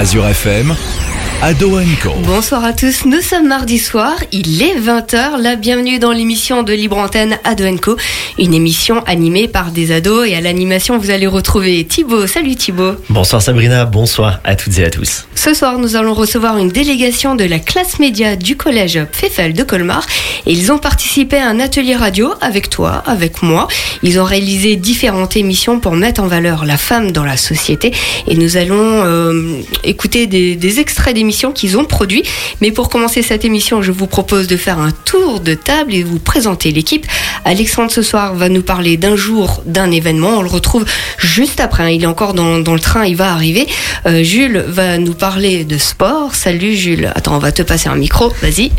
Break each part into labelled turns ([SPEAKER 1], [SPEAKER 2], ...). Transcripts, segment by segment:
[SPEAKER 1] Azure FM, Ado Co.
[SPEAKER 2] Bonsoir à tous, nous sommes mardi soir, il est 20h, la bienvenue dans l'émission de Libre Antenne Ado Co, une émission animée par des ados et à l'animation vous allez retrouver Thibaut. Salut Thibaut.
[SPEAKER 3] Bonsoir Sabrina, bonsoir à toutes et à tous.
[SPEAKER 2] Ce soir nous allons recevoir une délégation de la classe média du collège Pfeffel de Colmar et ils ont participé à un atelier radio avec toi, avec moi. Ils ont réalisé différentes émissions pour mettre en valeur la femme dans la société et nous allons euh, écouter des, des extraits d'émissions qu'ils ont produit. Mais pour commencer cette émission, je vous propose de faire un tour de table et vous présenter l'équipe. Alexandre ce soir va nous parler d'un jour, d'un événement. On le retrouve juste après. hein. Il est encore dans, dans le train, il va arriver. Euh, Jules va nous parler de sport. Salut Jules. Attends, on va te passer un micro. Vas-y.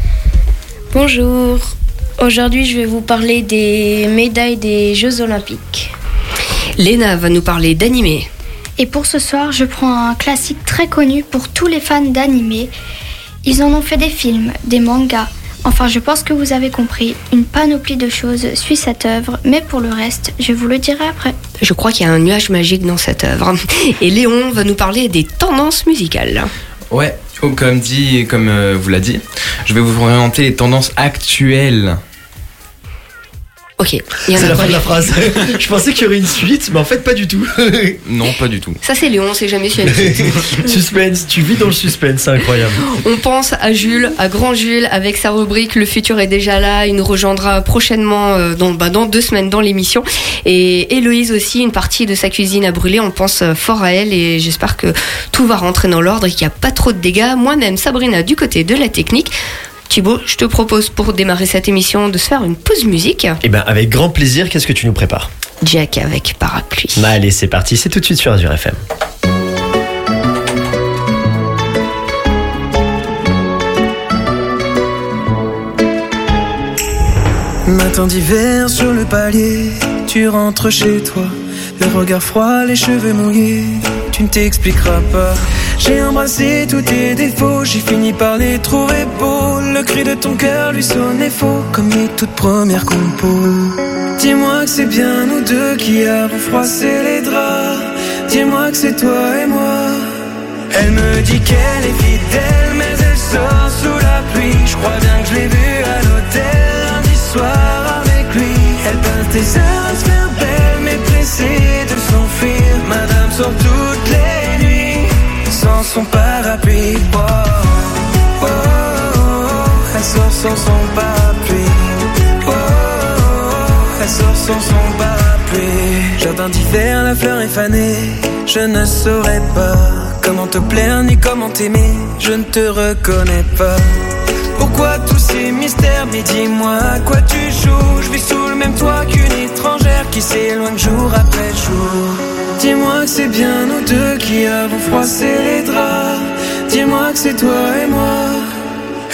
[SPEAKER 4] Bonjour. Aujourd'hui, je vais vous parler des médailles des Jeux Olympiques.
[SPEAKER 2] Léna va nous parler d'animé.
[SPEAKER 5] Et pour ce soir, je prends un classique très connu pour tous les fans d'animé. Ils en ont fait des films, des mangas. Enfin, je pense que vous avez compris. Une panoplie de choses suit cette œuvre, mais pour le reste, je vous le dirai après.
[SPEAKER 2] Je crois qu'il y a un nuage magique dans cette œuvre. Et Léon va nous parler des tendances musicales.
[SPEAKER 6] Ouais, oh, comme dit et comme euh, vous l'a dit, je vais vous orienter les tendances actuelles.
[SPEAKER 2] Ok,
[SPEAKER 3] C'est
[SPEAKER 2] a
[SPEAKER 3] la fin de la phrase. Je pensais qu'il y aurait une suite, mais en fait pas du tout.
[SPEAKER 6] Non, pas du tout.
[SPEAKER 2] Ça c'est Léon, on sait jamais si elle
[SPEAKER 3] suspense, tu vis dans le suspense, c'est incroyable.
[SPEAKER 2] On pense à Jules, à Grand Jules, avec sa rubrique Le futur est déjà là. Il nous rejoindra prochainement euh, dans, bah, dans deux semaines dans l'émission. Et Héloïse aussi, une partie de sa cuisine a brûlé. On pense euh, fort à elle et j'espère que tout va rentrer dans l'ordre et qu'il n'y a pas trop de dégâts. Moi-même, Sabrina, du côté de la technique. Thibaut, je te propose pour démarrer cette émission de se faire une pause musique.
[SPEAKER 3] Et ben avec grand plaisir, qu'est-ce que tu nous prépares?
[SPEAKER 2] Jack avec parapluie.
[SPEAKER 3] Bah, Allez, c'est parti, c'est tout de suite sur Azure FM.
[SPEAKER 7] Matin d'hiver sur le palier, tu rentres chez toi. Le regard froid, les cheveux mouillés, tu ne t'expliqueras pas. J'ai embrassé tous tes défauts, j'ai fini par les trouver beaux. Le cri de ton cœur lui sonnait faux, comme mes toutes premières compos. Dis-moi que c'est bien nous deux qui avons froissé les draps. Dis-moi que c'est toi et moi. Elle me dit qu'elle est fidèle, mais elle sort sous la pluie. Je crois bien que je l'ai vue à l'hôtel lundi soir avec lui. Elle peint tes heures à se faire belle, mais pressée de s'enfuir. Madame nuits sans son parapluie. Oh, oh, elle sort sans son parapluie. Oh, elle sort sans son parapluie. Jardin d'hiver, la fleur est fanée. Je ne saurais pas comment te plaire ni comment t'aimer. Je ne te reconnais pas. Pourquoi tous ces mystères? Mais dis-moi à quoi tu joues? Je vis sous le même toit qu'une étrangère qui s'éloigne jour après jour. Dis-moi que c'est bien nous deux qui avons froissé les draps. Dis-moi que c'est toi et moi.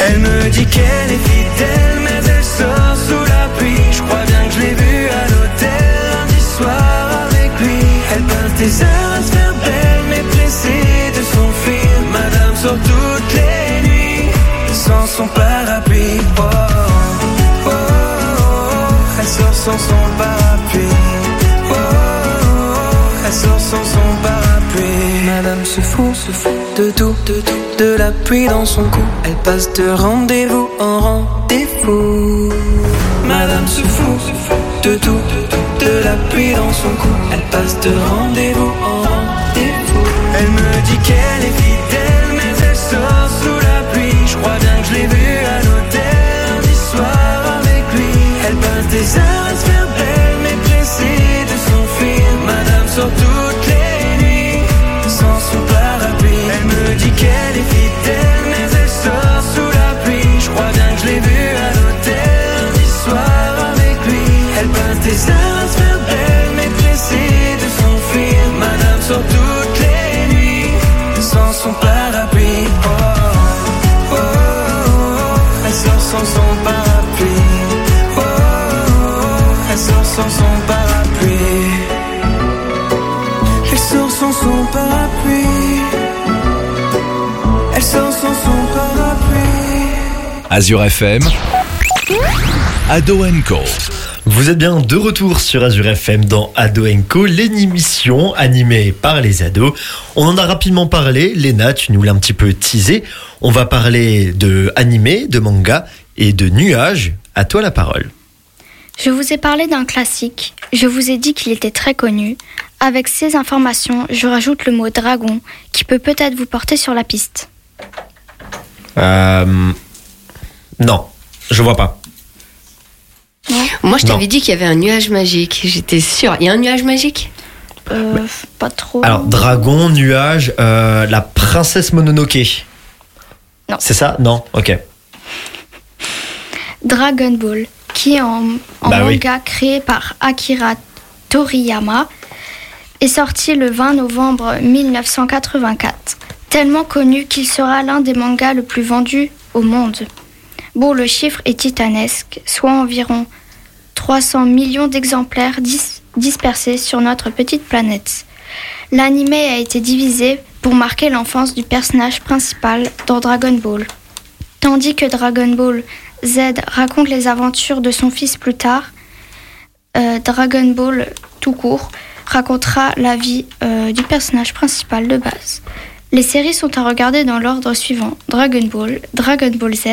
[SPEAKER 7] Elle me dit qu'elle est fidèle, mais elle sort sous la pluie. Je crois bien que je l'ai vue à l'hôtel lundi soir avec lui. Elle peint tes heures à se faire belle, mais pressée sans son parapluie. Oh, oh, oh, elle sort sans son parapluie. Oh, oh, oh, elle sort sans son parapluie. Madame se fout, se fout de tout, de tout, de la pluie dans son cou. Elle passe de rendez-vous en rendez-vous. Madame se fout, se fout de tout, de tout, de la pluie dans son cou. Elle passe de rendez-vous en rendez-vous. Elle me dit qu'elle est parapluie. Elle sort sans son parapluie.
[SPEAKER 1] Azure FM, Ado Co.
[SPEAKER 3] Vous êtes bien de retour sur Azure FM dans Ado Co, l'émission animée par les ados. On en a rapidement parlé. Léna, tu nous l'as un petit peu teasé. On va parler de animé, de manga et de nuages. À toi la parole.
[SPEAKER 5] Je vous ai parlé d'un classique. Je vous ai dit qu'il était très connu. Avec ces informations, je rajoute le mot dragon qui peut peut-être vous porter sur la piste.
[SPEAKER 3] Euh... Non, je vois pas.
[SPEAKER 2] Moi, je t'avais dit qu'il y avait un nuage magique. J'étais sûre. Il y a un nuage magique?
[SPEAKER 5] Euh, pas trop.
[SPEAKER 3] Alors, dragon, nuage, euh, la princesse Mononoke.
[SPEAKER 5] Non.
[SPEAKER 3] C'est ça? Non? Ok.
[SPEAKER 5] Dragon Ball, qui est en, en
[SPEAKER 3] Bah oui.
[SPEAKER 5] manga créé par Akira Toriyama, est sorti le 20 novembre 1984. Tellement connu qu'il sera l'un des mangas le plus vendus au monde. Bon, le chiffre est titanesque, soit environ 300 millions d'exemplaires dis- dispersés sur notre petite planète. L'anime a été divisé pour marquer l'enfance du personnage principal dans Dragon Ball. Tandis que Dragon Ball Z raconte les aventures de son fils plus tard, euh, Dragon Ball tout court racontera la vie euh, du personnage principal de base. Les séries sont à regarder dans l'ordre suivant Dragon Ball, Dragon Ball Z,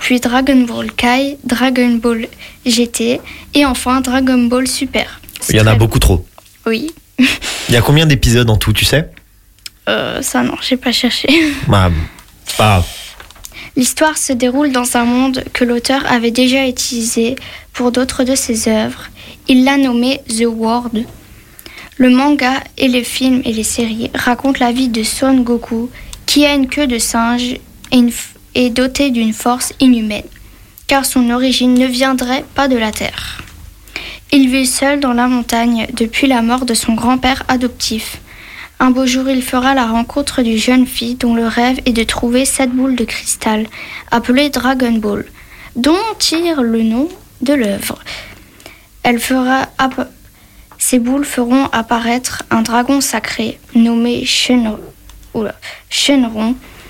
[SPEAKER 5] puis Dragon Ball Kai, Dragon Ball GT et enfin Dragon Ball Super.
[SPEAKER 3] Il y en a beaucoup trop.
[SPEAKER 5] Oui,
[SPEAKER 3] Il y a combien d'épisodes en tout, tu sais?
[SPEAKER 5] Euh, ça non, j'ai pas cherché.
[SPEAKER 3] Bah, grave.
[SPEAKER 5] L'histoire se déroule dans un monde que l'auteur avait déjà utilisé pour d'autres de ses œuvres. Il l'a nommé The World. Le manga et les films et les séries racontent la vie de Son Goku, qui a une queue de singe et une doté d'une force inhumaine, car son origine ne viendrait pas de la Terre. Il vit seul dans la montagne depuis la mort de son grand-père adoptif. Un beau jour, il fera la rencontre d'une jeune fille dont le rêve est de trouver cette boule de cristal, appelée Dragon Ball, dont tire le nom de l'œuvre. Elle fera Ces boules feront apparaître un dragon sacré nommé Shenron,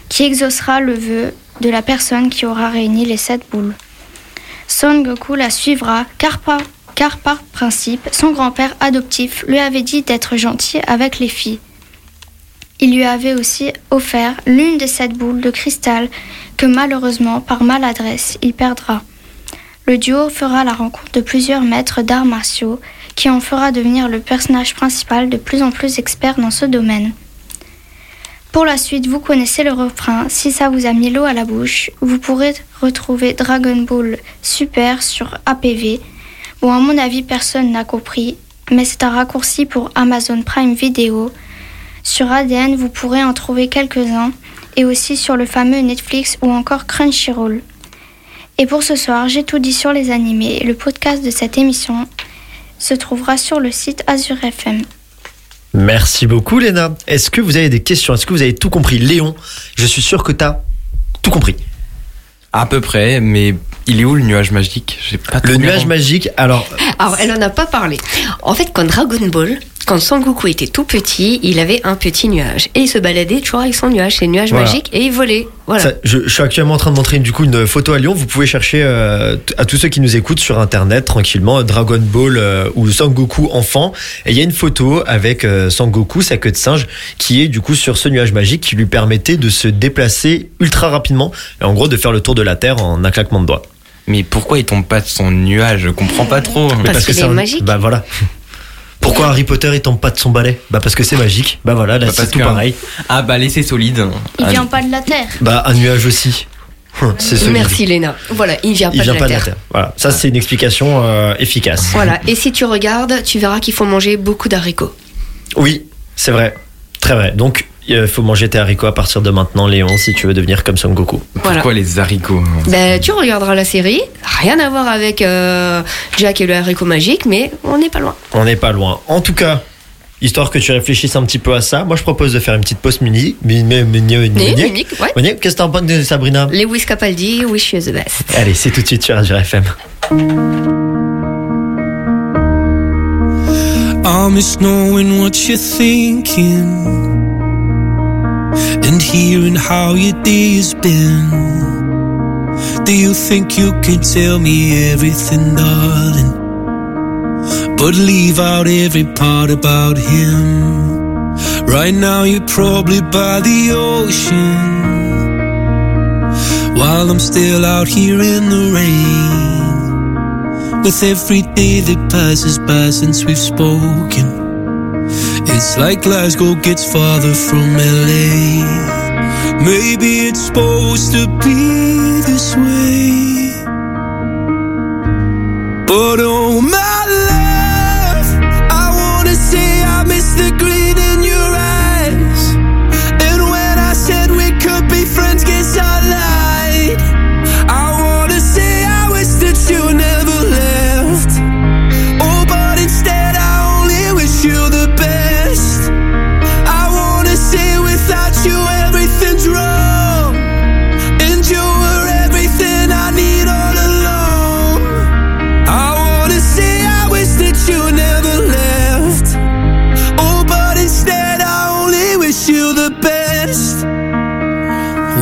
[SPEAKER 5] qui exaucera le vœu de la personne qui aura réuni les sept boules. Son Goku la suivra car par principe, son grand-père adoptif lui avait dit d'être gentil avec les filles. Il lui avait aussi offert l'une des sept boules de cristal que malheureusement, par maladresse, il perdra. Le duo fera la rencontre de plusieurs maîtres d'arts martiaux qui en fera devenir le personnage principal de plus en plus expert dans ce domaine. Pour la suite, vous connaissez le refrain. Si ça vous a mis l'eau à la bouche, vous pourrez retrouver Dragon Ball Super sur APV. Bon, à mon avis, personne n'a compris, mais c'est un raccourci pour Amazon Prime Video. Sur ADN, vous pourrez en trouver quelques-uns, et aussi sur le fameux Netflix ou encore Crunchyroll. Et pour ce soir, j'ai tout dit sur les animés. Le podcast de cette émission se trouvera sur le site Azure FM.
[SPEAKER 3] Merci beaucoup, Léna. Est-ce que vous avez des questions? Est-ce que vous avez tout compris? Léon, je suis sûr que tu as tout compris.
[SPEAKER 6] À peu près, mais il est où le nuage magique? J'ai pas
[SPEAKER 3] Le nuage
[SPEAKER 6] compris.
[SPEAKER 3] magique, alors,
[SPEAKER 2] Alors, elle en a pas parlé. En fait, quand Dragon Ball, quand Son Goku était tout petit, il avait un petit nuage. Et il se baladait toujours avec son nuage. C'est le nuage
[SPEAKER 3] Voilà.
[SPEAKER 2] magique et il volait. Voilà.
[SPEAKER 3] ça, je, je suis actuellement en train de montrer du coup une photo à Lyon. Vous pouvez chercher euh, à tous ceux qui nous écoutent sur internet tranquillement Dragon Ball euh, ou Sangoku enfant. Et il y a une photo avec euh, Sangoku, sa queue de singe, qui est du coup sur ce nuage magique qui lui permettait de se déplacer ultra rapidement et en gros de faire le tour de la Terre en un claquement de doigts.
[SPEAKER 6] Mais pourquoi il tombe pas de son nuage? Je comprends pas trop.
[SPEAKER 3] Mais
[SPEAKER 2] Parce qu'il
[SPEAKER 3] c'est un-
[SPEAKER 2] magique.
[SPEAKER 3] Bah voilà. Pourquoi Harry Potter il tombe pas de son balai Bah parce que c'est magique. Bah voilà, là
[SPEAKER 6] Bah,
[SPEAKER 3] c'est tout
[SPEAKER 6] que-
[SPEAKER 3] pareil.
[SPEAKER 6] Ah bah laissez solide.
[SPEAKER 5] Il
[SPEAKER 6] Ah,
[SPEAKER 5] vient pas de la Terre.
[SPEAKER 3] Bah un nuage aussi. Hum, C'est.
[SPEAKER 2] Merci Léna. Voilà, il vient pas,
[SPEAKER 3] Il vient
[SPEAKER 2] de,
[SPEAKER 3] pas
[SPEAKER 2] la
[SPEAKER 3] de la
[SPEAKER 2] terre.
[SPEAKER 3] Terre. Voilà, ça c'est une explication euh, efficace.
[SPEAKER 2] Voilà. Et si tu regardes, tu verras qu'il faut manger beaucoup d'haricots.
[SPEAKER 3] Oui, c'est vrai. Très vrai. Donc il faut manger tes haricots à partir de maintenant, Léon, si tu veux devenir comme Son Goku.
[SPEAKER 2] Voilà.
[SPEAKER 6] Pourquoi les haricots
[SPEAKER 2] Ben, tu regarderas la série. Rien à voir avec euh, Jack et le haricot magique, mais on n'est pas loin.
[SPEAKER 3] On n'est pas loin. En tout cas, histoire que tu réfléchisses un petit peu à ça, moi je propose de faire une petite pause mini. mini, mini, mini,
[SPEAKER 2] Mais,
[SPEAKER 3] mini.
[SPEAKER 2] unique, ouais.
[SPEAKER 3] Mini, Qu'est-ce que t'en penses de Sabrina?
[SPEAKER 2] Lewis Capaldi, Wish You the Best.
[SPEAKER 3] Allez, c'est tout de suite sur Azure FM.
[SPEAKER 8] I miss knowing what you're thinking and hearing how your day has been. Do you think you can tell me everything, darling? but leave out every part about him. Right now, you're probably by the ocean. While I'm still out here in the rain. With every day that passes by since we've spoken. It's like Glasgow gets farther from LA. Maybe it's supposed to be this way. But oh my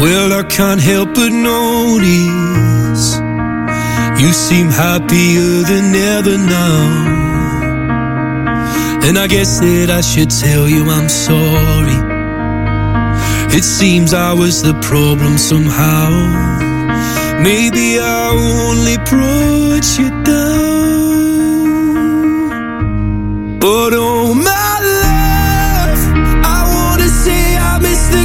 [SPEAKER 8] Well, I can't help but notice you seem happier than ever now. And I guess that I should tell you I'm sorry. It seems I was the problem somehow. Maybe I only brought you down. But oh my love, I wanna say I miss the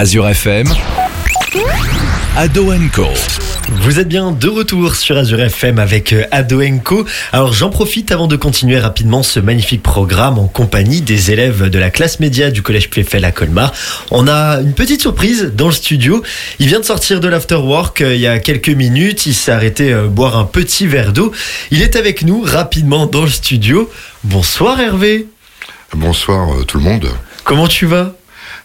[SPEAKER 1] Azure FM, Ado Co.
[SPEAKER 3] Vous êtes bien de retour sur Azure FM avec euh, Ado Co. Alors j'en profite avant de continuer rapidement ce magnifique programme en compagnie des élèves de la classe média du collège Pfeffel à Colmar. On a une petite surprise dans le studio. Il vient de sortir de l'afterwork euh, il y a quelques minutes. Il s'est arrêté euh, boire un petit verre d'eau. Il est avec nous rapidement dans le studio. Bonsoir Hervé.
[SPEAKER 9] Bonsoir tout le monde.
[SPEAKER 3] Comment tu vas?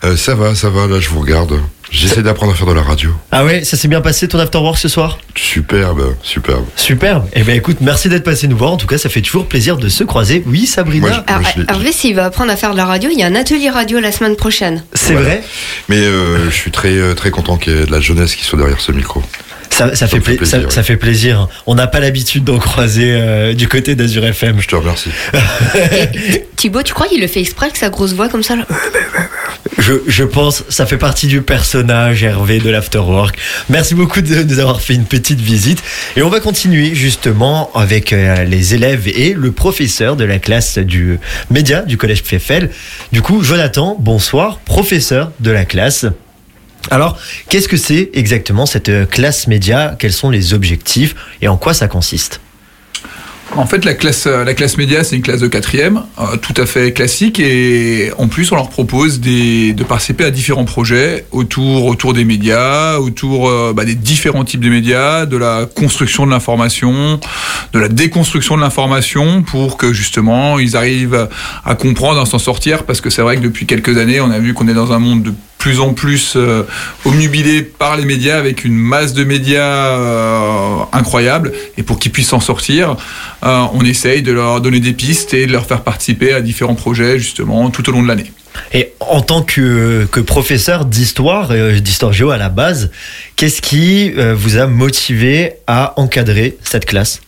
[SPEAKER 9] Euh, ça va, ça va, là je vous regarde. J'essaie d'apprendre à faire de la radio.
[SPEAKER 3] Ah ouais, ça s'est bien passé ton afterwork ce soir?
[SPEAKER 9] Superbe, superbe.
[SPEAKER 3] Superbe. Eh ben écoute, merci d'être passé nous voir. En tout cas, ça fait toujours plaisir de se croiser. Oui, Sabrina.
[SPEAKER 9] Moi, je
[SPEAKER 2] Hervé, s'il va apprendre à faire de la radio, il y a un atelier radio la semaine prochaine.
[SPEAKER 3] C'est
[SPEAKER 9] Voilà.
[SPEAKER 3] vrai?
[SPEAKER 9] Mais euh, je suis très euh, très content qu'il y ait de la jeunesse qui soit derrière ce micro.
[SPEAKER 3] Ça, ça fait,
[SPEAKER 9] me fait
[SPEAKER 3] pla-
[SPEAKER 9] plaisir,
[SPEAKER 3] ça,
[SPEAKER 9] ouais.
[SPEAKER 3] ça fait plaisir. On n'a pas l'habitude d'en croiser euh, du côté d'Azur FM.
[SPEAKER 9] Je te remercie.
[SPEAKER 2] Thibaut, tu crois qu'il le fait exprès avec sa grosse voix comme ça là
[SPEAKER 3] Je, je pense, ça fait partie du personnage Hervé de l'Afterwork. Merci beaucoup de nous avoir fait une petite visite. Et on va continuer justement avec euh, les élèves et le professeur de la classe du média du collège Pfeffel. Du coup, Jonathan, bonsoir, professeur de la classe. Alors, qu'est-ce que c'est exactement cette euh, classe média? Quels sont les objectifs? Et en quoi ça consiste?
[SPEAKER 10] En fait, la classe, euh, la classe média, c'est une classe de quatrième, euh, tout à fait classique, et en plus, on leur propose des, de participer à différents projets autour, autour des médias, autour bah, des différents types de médias, de la construction de l'information, de la déconstruction de l'information, pour que justement, ils arrivent à comprendre, à s'en sortir, parce que c'est vrai que depuis quelques années, on a vu qu'on est dans un monde de plus en plus euh, omnubilés par les médias avec une masse de médias euh, incroyable et pour qu'ils puissent s'en sortir, euh, on essaye de leur donner des pistes et de leur faire participer à différents projets justement tout au long de l'année.
[SPEAKER 3] Et en tant que, que professeur d'histoire, euh, d'histoire géo à la base, qu'est-ce qui vous a motivé à encadrer cette classe?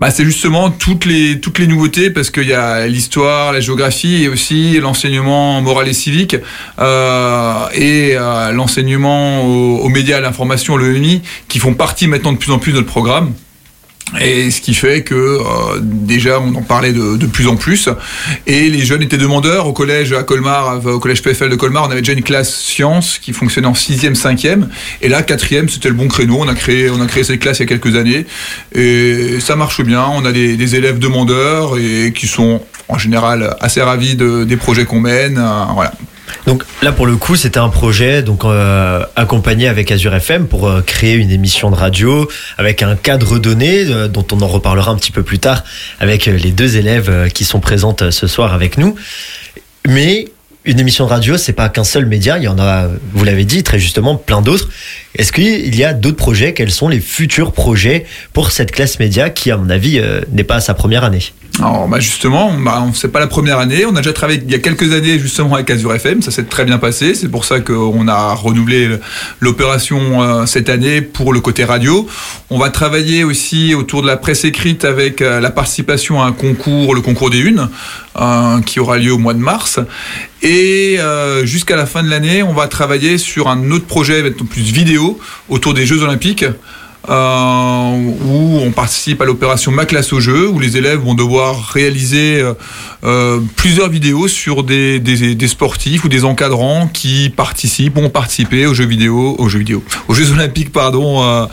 [SPEAKER 10] Bah, c'est justement toutes les, toutes les nouveautés parce qu'il y a l'histoire, la géographie et aussi l'enseignement moral et civique euh, et euh, l'enseignement aux, médias, à l'information, l'EMI qui font partie maintenant de plus en plus de notre programme. Et ce qui fait que euh, déjà on en parlait de, plus en plus et les jeunes étaient demandeurs au collège à Colmar, au collège PFL de Colmar, on avait déjà une classe sciences qui fonctionnait en sixième, cinquième et là quatrième c'était le bon créneau. On a créé on a créé cette classe il y a quelques années et ça marche bien. On a des, élèves demandeurs et qui sont en général assez ravis de, des projets qu'on mène. Euh, voilà.
[SPEAKER 3] Donc là pour le coup c'était un projet donc euh, accompagné avec Azure FM pour euh, créer une émission de radio avec un cadre donné euh, dont on en reparlera un petit peu plus tard avec les deux élèves qui sont présentes ce soir avec nous. Mais une émission de radio c'est pas qu'un seul média, il y en a vous l'avez dit très justement plein d'autres. Est-ce qu'il y a d'autres projets? Quels sont les futurs projets pour cette classe média qui à mon avis n'est pas sa première année?
[SPEAKER 10] Alors bah justement, bah, c'est pas la première année. On a déjà travaillé il y a quelques années justement avec Azure FM. Ça s'est très bien passé. C'est pour ça qu'on a renouvelé l'opération euh, cette année pour le côté radio. On va travailler aussi autour de la presse écrite avec euh, la participation à un concours, le concours des unes, euh, qui aura lieu au mois de mars. Et euh, jusqu'à la fin de l'année, on va travailler sur un autre projet, plus vidéo, autour des Jeux Olympiques. Euh, où on participe à l'opération Ma classe au jeu, où les élèves vont devoir réaliser euh, euh, plusieurs vidéos sur des, des, sportifs ou des encadrants qui participent, ont participé aux jeux vidéo, aux jeux vidéo, aux Jeux Olympiques, pardon,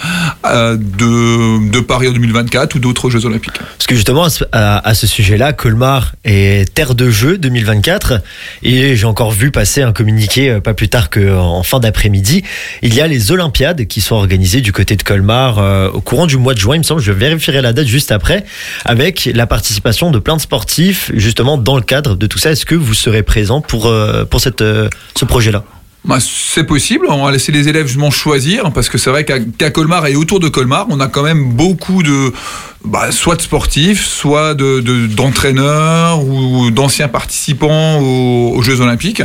[SPEAKER 10] de, de Paris en 2024 ou d'autres Jeux Olympiques.
[SPEAKER 3] Parce que justement, à ce, à- ce sujet-là, Colmar est terre de jeu 2024. Et j'ai encore vu passer un communiqué pas plus tard qu'en fin d'après-midi. Il y a les Olympiades qui sont organisées du côté de Colmar euh, au courant du mois de juin, il me semble. Je vérifierai la date juste après. Avec la participation de plein de sportifs, justement, dans le cadre de tout ça. Est-ce que vous serez présent pour, euh, euh, ce projet-là?
[SPEAKER 10] Bah, c'est possible, on va laisser les élèves justement choisir, parce que c'est vrai qu'à Colmar et autour de Colmar, on a quand même beaucoup de, bah, soit de sportifs, soit de- de- d'entraîneurs ou d'anciens participants aux, Jeux Olympiques.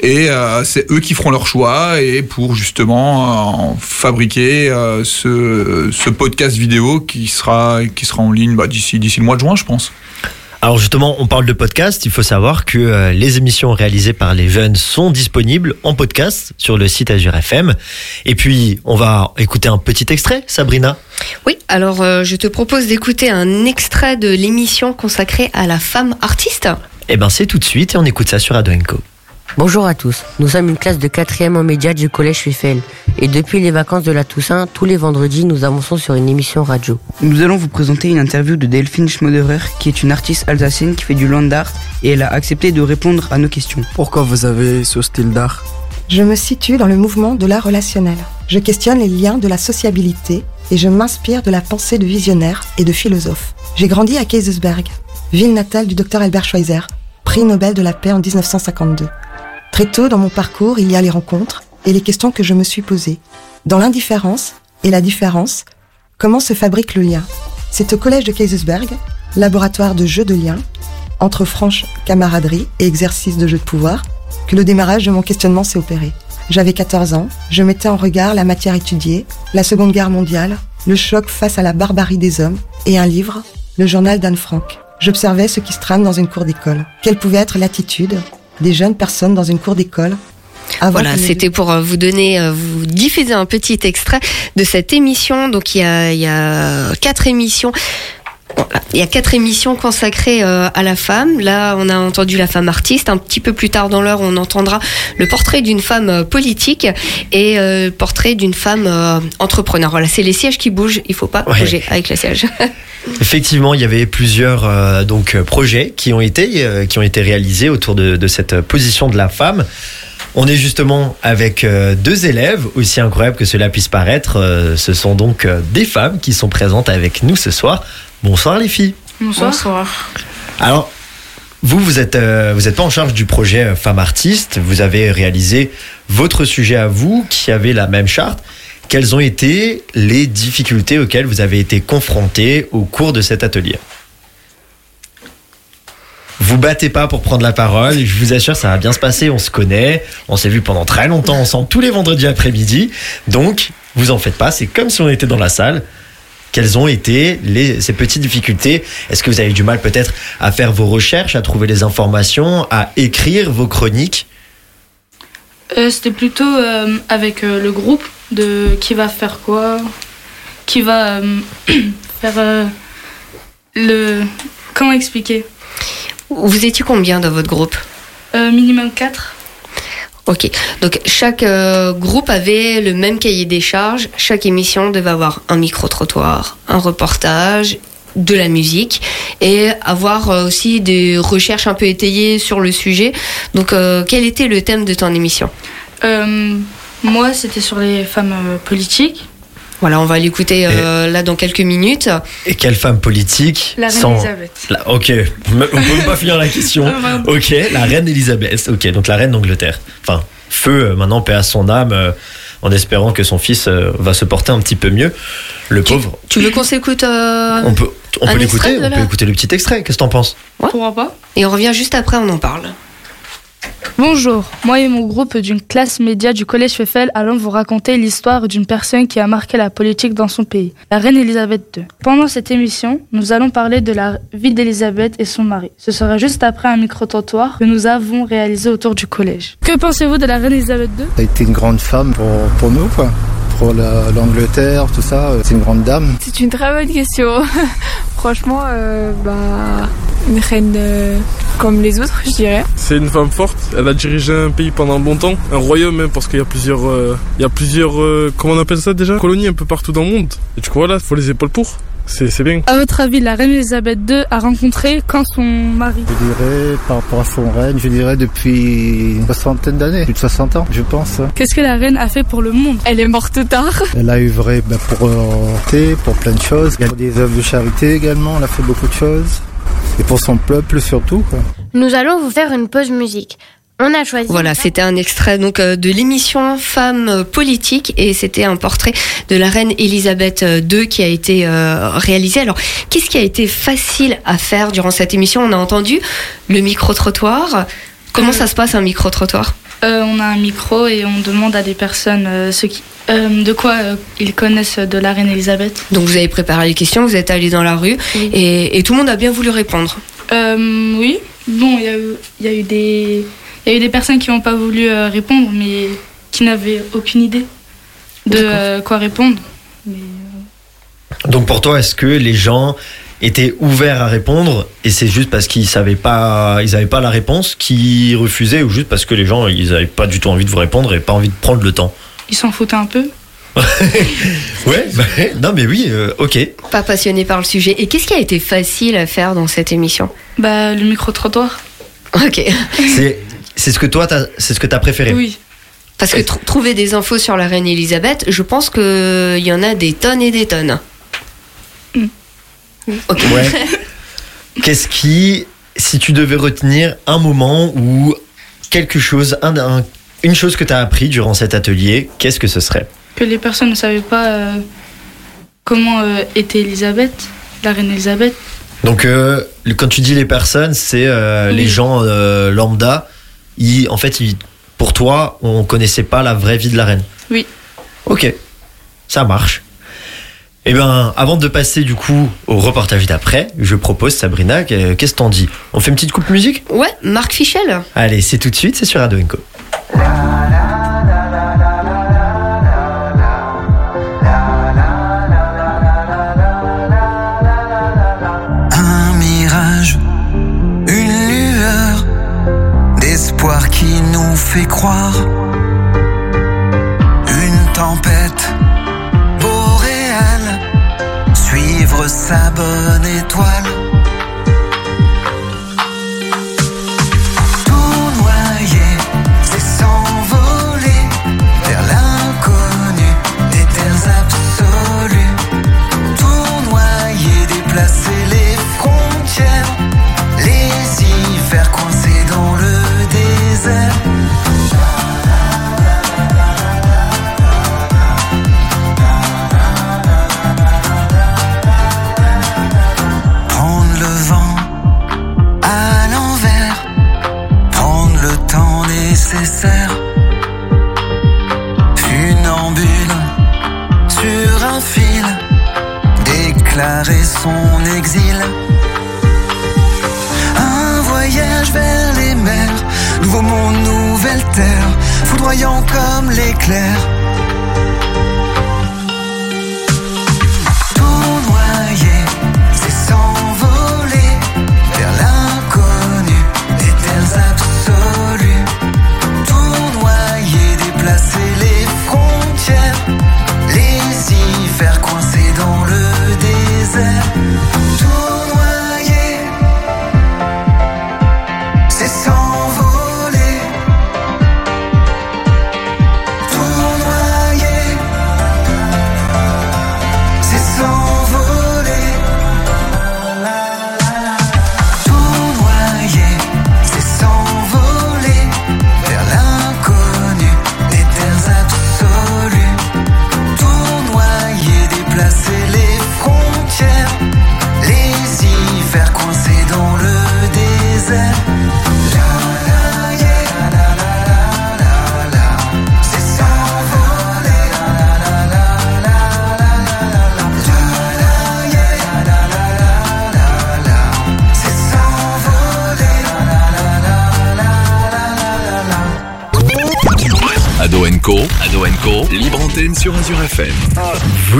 [SPEAKER 10] Et euh, c'est eux qui feront leur choix et pour justement euh, fabriquer euh, ce, podcast vidéo qui sera, qui sera en ligne bah, d'ici le mois de juin, je pense.
[SPEAKER 3] Alors justement, on parle de podcast. Il faut savoir que euh, les émissions réalisées par les jeunes sont disponibles en podcast sur le site Azure FM. Et puis, on va écouter un petit extrait, Sabrina.
[SPEAKER 2] Oui, alors euh, je te propose d'écouter un extrait de l'émission consacrée à la femme artiste.
[SPEAKER 3] Eh ben, c'est tout de suite et on écoute ça sur Adoenco.
[SPEAKER 11] Bonjour à tous, nous sommes une classe de 4e en médias du collège Eiffel et depuis les vacances de la Toussaint, tous les vendredis nous avançons sur une émission radio.
[SPEAKER 12] Nous allons vous présenter une interview de Delphine Schmoderer, qui est une artiste alsacienne qui fait du land art et elle a accepté de répondre à nos questions.
[SPEAKER 13] Pourquoi vous avez ce style d'art?
[SPEAKER 14] Je me situe dans le mouvement de l'art relationnel. Je questionne les liens de la sociabilité et je m'inspire de la pensée de visionnaires et de philosophes. J'ai grandi à Kaysersberg, ville natale du docteur Albert Schweitzer, prix Nobel de la paix en 1952. Très tôt dans mon parcours, il y a les rencontres et les questions que je me suis posées. Dans l'indifférence et la différence, comment se fabrique le lien? C'est au collège de Kaysersberg, laboratoire de jeux de liens, entre franche camaraderie et exercice de jeu de pouvoir, que le démarrage de mon questionnement s'est opéré. J'avais 14 ans, je mettais en regard la matière étudiée, la Seconde Guerre mondiale, le choc face à la barbarie des hommes, et un livre, le journal d'Anne Frank. J'observais ce qui se trame dans une cour d'école. Quelle pouvait être l'attitude des jeunes personnes dans une cour d'école
[SPEAKER 2] Voilà, c'était pour euh, vous donner, euh, vous diffuser un petit extrait de cette émission. Donc il y a, il y a quatre émissions. Voilà, Il y a quatre émissions consacrées euh, à la femme. Là, on a entendu la femme artiste. Un petit peu plus tard dans l'heure, on entendra le portrait d'une femme euh, politique et euh, le portrait d'une femme euh, entrepreneur. Voilà, c'est les sièges qui bougent. Il faut pas
[SPEAKER 3] Ouais.
[SPEAKER 2] bouger avec le siège.
[SPEAKER 3] Effectivement, il y avait plusieurs donc projets qui ont été qui ont été réalisés autour de, de cette position de la femme. On est justement avec deux élèves, aussi incroyable que cela puisse paraître. Ce sont donc des femmes qui sont présentes avec nous ce soir. Bonsoir les filles.
[SPEAKER 15] Bonsoir.
[SPEAKER 3] Alors, Vous, vous êtes, euh, vous êtes pas en charge du projet euh, Femmes Artistes. Vous avez réalisé votre sujet à vous, qui avait la même charte. Quelles ont été les difficultés auxquelles vous avez été confrontés au cours de cet atelier? Vous battez pas pour prendre la parole. Je vous assure, ça va bien se passer. On se connaît. On s'est vu pendant très longtemps ensemble, tous les vendredis après-midi. Donc, vous en faites pas. C'est comme si on était dans la salle. Quelles ont été les, ces petites difficultés Est-ce que vous avez eu du mal peut-être à faire vos recherches, à trouver les informations, à écrire vos chroniques?
[SPEAKER 15] Euh, C'était plutôt euh, avec euh, le groupe de qui va faire quoi, qui va euh, faire euh, le. Comment expliquer?
[SPEAKER 2] Vous étiez combien dans votre groupe?
[SPEAKER 15] Euh, Minimum 4.
[SPEAKER 2] Ok, donc chaque euh, groupe avait le même cahier des charges. Chaque émission devait avoir un micro-trottoir, un reportage, de la musique et avoir euh, aussi des recherches un peu étayées sur le sujet. Donc, euh, quel était le thème de ton émission?
[SPEAKER 15] Moi, c'était sur les femmes politiques.
[SPEAKER 2] Voilà, on va l'écouter euh, là dans quelques minutes.
[SPEAKER 3] Et quelle femme politique
[SPEAKER 15] La reine Elisabeth.
[SPEAKER 3] La- ok, on peut même pas finir la question.
[SPEAKER 15] Ah,
[SPEAKER 3] ok, la reine Elisabeth. Ok, donc la reine d'Angleterre. Enfin, feu, euh, maintenant, paix à son âme, euh, en espérant que son fils euh, va se porter un petit peu mieux. Le pauvre.
[SPEAKER 2] Tu veux qu'on s'écoute euh,
[SPEAKER 3] On peut, on peut l'écouter, on
[SPEAKER 2] la-
[SPEAKER 3] peut écouter le petit extrait. Qu'est-ce que t'en penses?
[SPEAKER 15] Pourquoi pas?
[SPEAKER 2] Et on revient juste après, on en parle.
[SPEAKER 16] Bonjour, moi et mon groupe d'une classe média du Collège Feffel allons vous raconter l'histoire d'une personne qui a marqué la politique dans son pays, la reine Elisabeth II. Pendant cette émission, nous allons parler de la vie d'Elisabeth et son mari. Ce sera juste après un micro-trottoir que nous avons réalisé autour du collège. Que pensez-vous de la reine Elisabeth II
[SPEAKER 17] Ça a été une grande femme pour, pour nous, quoi. Pour la- l'Angleterre, tout ça. euh, C'est une grande dame.
[SPEAKER 18] C'est une très bonne question. Franchement, euh, bah, une reine euh, comme les autres, je dirais.
[SPEAKER 19] C'est une femme forte. Elle a dirigé un pays pendant un bon temps, un royaume même, parce qu'il y a plusieurs, euh, il y a plusieurs, euh, comment on appelle ça déjà, colonies un peu partout dans le monde. Et du coup voilà, il faut les épaules pour. C'est c'est bien.
[SPEAKER 16] À votre avis, la reine Elisabeth II a rencontré quand son mari?
[SPEAKER 17] Je dirais, par rapport à son règne, je dirais depuis une soixantaine d'années. Plus de 60 ans, je pense.
[SPEAKER 16] Qu'est-ce que la reine a fait pour le monde? Elle est morte tard?
[SPEAKER 17] Elle a œuvré ben, pour euh, thé, pour plein de choses. Il y a des œuvres de charité également. Elle a fait beaucoup de choses. Et pour son peuple surtout, quoi.
[SPEAKER 20] Nous allons vous faire une pause musique. On a choisi.
[SPEAKER 2] Voilà, c'était un extrait donc euh, de l'émission Femmes politiques et c'était un portrait de la reine Elisabeth II qui a été euh, réalisé. Alors, qu'est-ce qui a été facile à faire durant cette émission? On a entendu le micro-trottoir. Comment ça se passe un micro-trottoir?
[SPEAKER 15] Euh, on a un micro et on demande à des personnes euh, ce qui, euh, de quoi euh, ils connaissent de la reine Elisabeth.
[SPEAKER 2] Donc vous avez préparé les questions, vous êtes allé dans la rue et, et tout le monde a bien voulu répondre.
[SPEAKER 15] Euh, oui. Bon, il y, a eu- il y a eu des, il y a eu des personnes qui n'ont pas voulu euh, répondre, mais qui n'avaient aucune idée de euh, quoi répondre.
[SPEAKER 3] Donc pour toi, est-ce que les gens étaient ouverts à répondre et c'est juste parce qu'ils savaient pas, ils avaient pas la réponse qu'ils refusaient ou juste parce que les gens ils avaient pas du tout envie de vous répondre et pas envie de prendre le temps?
[SPEAKER 15] Ils s'en foutaient un peu.
[SPEAKER 3] Ouais, bah, non mais oui, euh, ok.
[SPEAKER 2] Pas passionné par le sujet. Et qu'est-ce qui a été facile à faire dans cette émission?
[SPEAKER 15] Bah, le micro-trottoir.
[SPEAKER 2] Ok.
[SPEAKER 3] C'est c'est ce que toi t'as- c'est ce que t'as préféré.
[SPEAKER 15] Oui.
[SPEAKER 2] Parce que tr- trouver des infos sur la reine Elisabeth, je pense qu'il y en a des tonnes et des tonnes. Ok.
[SPEAKER 3] Ouais. Qu'est-ce qui, si tu devais retenir un moment ou quelque chose, un, un- une chose que tu as appris durant cet atelier, qu'est-ce que ce serait?
[SPEAKER 15] Que les personnes ne savaient pas euh, comment euh, était Elisabeth, la reine Elisabeth.
[SPEAKER 3] Donc, euh, quand tu dis les personnes, c'est euh, les gens euh, lambda. En fait, pour toi, on connaissait pas la vraie vie de la reine.
[SPEAKER 15] Oui.
[SPEAKER 3] Ok, ça marche. Eh bien, avant de passer du coup au reportage d'après, je propose Sabrina, que- qu'est-ce que t'en dis? On fait une petite coupe musique?
[SPEAKER 2] Ouais, Marc Fichel.
[SPEAKER 3] Allez, c'est tout de suite, c'est sur.
[SPEAKER 7] Un suivre nouveau monde, nouvelle terre, foudroyant comme l'éclair.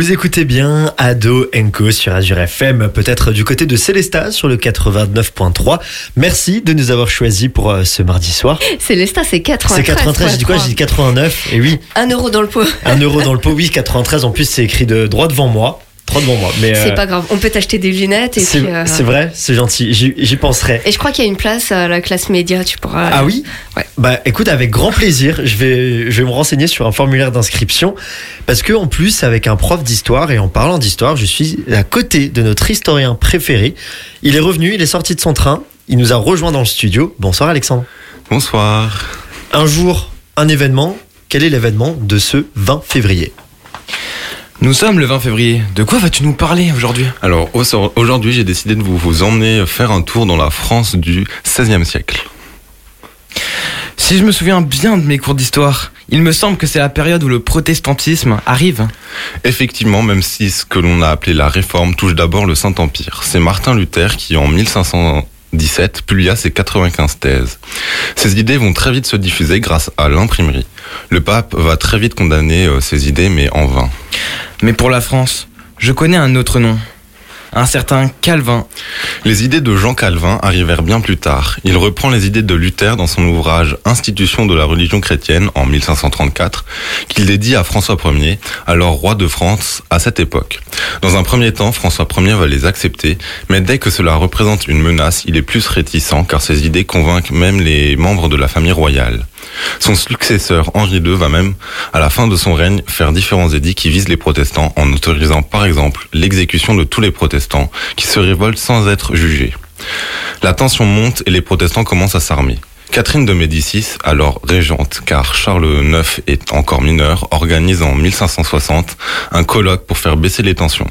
[SPEAKER 3] Vous écoutez bien Ado Co sur Azure FM, peut-être du côté de Célesta sur le 89.3. Merci de nous avoir choisis pour euh, ce mardi soir.
[SPEAKER 2] Célesta, c'est 93.
[SPEAKER 3] C'est 93, j'ai dit quoi J'ai dit 89, et oui.
[SPEAKER 2] Un euro dans le pot.
[SPEAKER 3] Un euro dans le pot, oui, 93. En plus, c'est écrit de droit devant moi. Droit devant moi. Mais
[SPEAKER 2] C'est
[SPEAKER 3] euh,
[SPEAKER 2] pas grave, on peut t'acheter des lunettes et
[SPEAKER 3] C'est
[SPEAKER 2] puis. euh,
[SPEAKER 3] c'est vrai, c'est gentil. J'y j'y penserai.
[SPEAKER 2] Et je crois qu'il y a une place à la classe média, tu pourras.
[SPEAKER 3] Ah oui? Bah écoute, avec grand plaisir, je vais, je vais me renseigner sur un formulaire d'inscription parce que en plus, avec un prof d'histoire et en parlant d'histoire, je suis à côté de notre historien préféré. Il est revenu, il est sorti de son train, il nous a rejoint dans le studio. Bonsoir Alexandre.
[SPEAKER 21] Bonsoir.
[SPEAKER 3] Un jour, un événement. Quel est l'événement de ce 20 février?
[SPEAKER 6] Nous sommes le 20 février. De quoi vas-tu nous parler aujourd'hui?
[SPEAKER 21] Alors au- aujourd'hui, j'ai décidé de vous, vous emmener faire un tour dans la France du XVIe siècle.
[SPEAKER 6] Si je me souviens bien de mes cours d'histoire, il me semble que c'est la période où le protestantisme arrive.
[SPEAKER 21] Effectivement, même si ce que l'on a appelé la réforme touche d'abord le Saint-Empire. C'est Martin Luther qui, en 1517, publia ses 95 thèses. Ces idées vont très vite se diffuser grâce à l'imprimerie. Le pape va très vite condamner euh, ces idées, mais en vain.
[SPEAKER 6] Mais pour la France, je connais un autre nom. Un certain Calvin.
[SPEAKER 21] Les idées de Jean Calvin arrivèrent bien plus tard. Il reprend les idées de Luther dans son ouvrage Institution de la religion chrétienne en 1534, qu'il dédie à François Ier, alors roi de France à cette époque. Dans un premier temps, François Ier va les accepter, mais dès que cela représente une menace, il est plus réticent car ses idées convainquent même les membres de la famille royale. Son successeur Henri II va même, à la fin de son règne, faire différents édits qui visent les protestants en autorisant par exemple l'exécution de tous les protestants qui se révoltent sans être jugés. La tension monte et les protestants commencent à s'armer. Catherine de Médicis, alors régente car Charles IX est encore mineur, organise en 1560 un colloque pour faire baisser les tensions.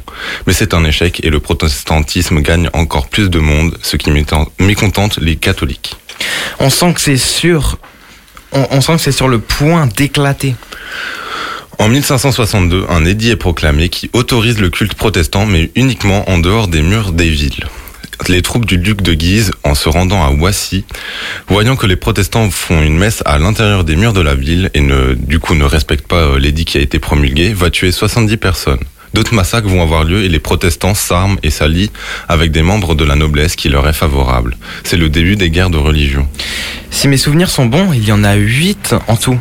[SPEAKER 21] Mais c'est un échec et le protestantisme gagne encore plus de monde, ce qui mécontente les catholiques.
[SPEAKER 6] On sent que c'est. On, on sent que c'est sur le point d'éclater.
[SPEAKER 21] En 1562, un édit est proclamé qui autorise le culte protestant, mais uniquement en dehors des murs des villes. Les troupes du duc de Guise, en se rendant à Wassy, voyant que les protestants font une messe à l'intérieur des murs de la ville et ne, du coup ne respectent pas euh, l'édit qui a été promulgué, va tuer 70 personnes. D'autres massacres vont avoir lieu et les protestants s'arment et s'allient avec des membres de la noblesse qui leur est favorable. C'est le début des guerres de religion.
[SPEAKER 6] Si mes souvenirs sont bons, il y en a 8 en tout.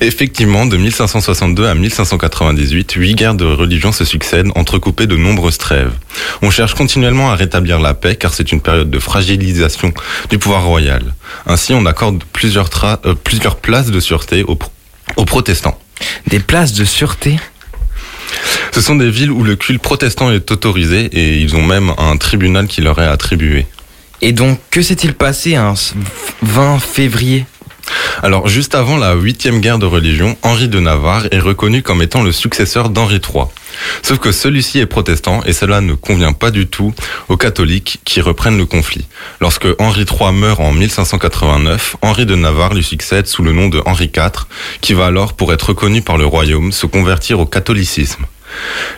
[SPEAKER 21] Effectivement, de 1562 à 1598, huit guerres de religion se succèdent, entrecoupées de nombreuses trêves. On cherche continuellement à rétablir la paix car c'est une période de fragilisation du pouvoir royal. Ainsi, on accorde plusieurs, tra- euh, plusieurs places de sûreté aux, pro- aux protestants.
[SPEAKER 6] Des places de sûreté?
[SPEAKER 21] Ce sont des villes où le culte protestant est autorisé et ils ont même un tribunal qui leur est attribué.
[SPEAKER 6] Et donc, que s'est-il passé un 20 février?
[SPEAKER 21] Alors, juste avant la huitième guerre de religion, Henri de Navarre est reconnu comme étant le successeur d'Henri III. Sauf que celui-ci est protestant et cela ne convient pas du tout aux catholiques qui reprennent le conflit. Lorsque Henri III meurt en 1589, Henri de Navarre lui succède sous le nom de Henri IV, qui va alors, pour être reconnu par le royaume, se convertir au catholicisme.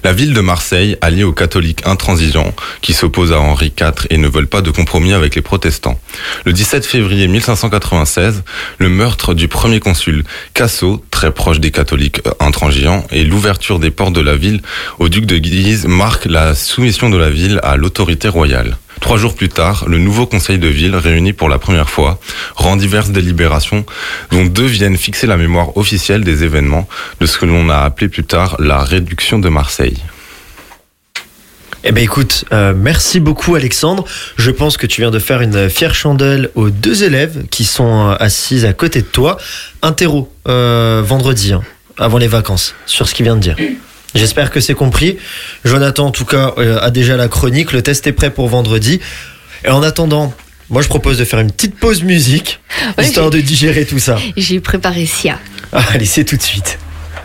[SPEAKER 21] La ville de Marseille, alliée aux catholiques intransigeants, qui s'opposent à Henri IV et ne veulent pas de compromis avec les protestants. Le 17 février 1596, le meurtre du premier consul Casso, très proche des catholiques intransigeants, et l'ouverture des portes de la ville au duc de Guise marquent la soumission de la ville à l'autorité royale. Trois jours plus tard, le nouveau conseil de ville, réuni pour la première fois, rend diverses délibérations, dont deux viennent fixer la mémoire officielle des événements de ce que l'on a appelé plus tard la réduction de Marseille.
[SPEAKER 3] Eh ben écoute, euh, merci beaucoup Alexandre. Je pense que tu viens de faire une fière chandelle aux deux élèves qui sont euh, assises à côté de toi. Interro euh, vendredi, hein, avant les vacances, sur ce qu'il vient de dire. J'espère que c'est compris. Jonathan, en tout cas, euh, a déjà la chronique. Le test est prêt pour vendredi. Et en attendant, moi, je propose de faire une petite pause musique,
[SPEAKER 2] Ouais,
[SPEAKER 3] histoire de digérer tout ça.
[SPEAKER 2] J'ai préparé Sia.
[SPEAKER 3] Ah, allez, c'est tout de suite.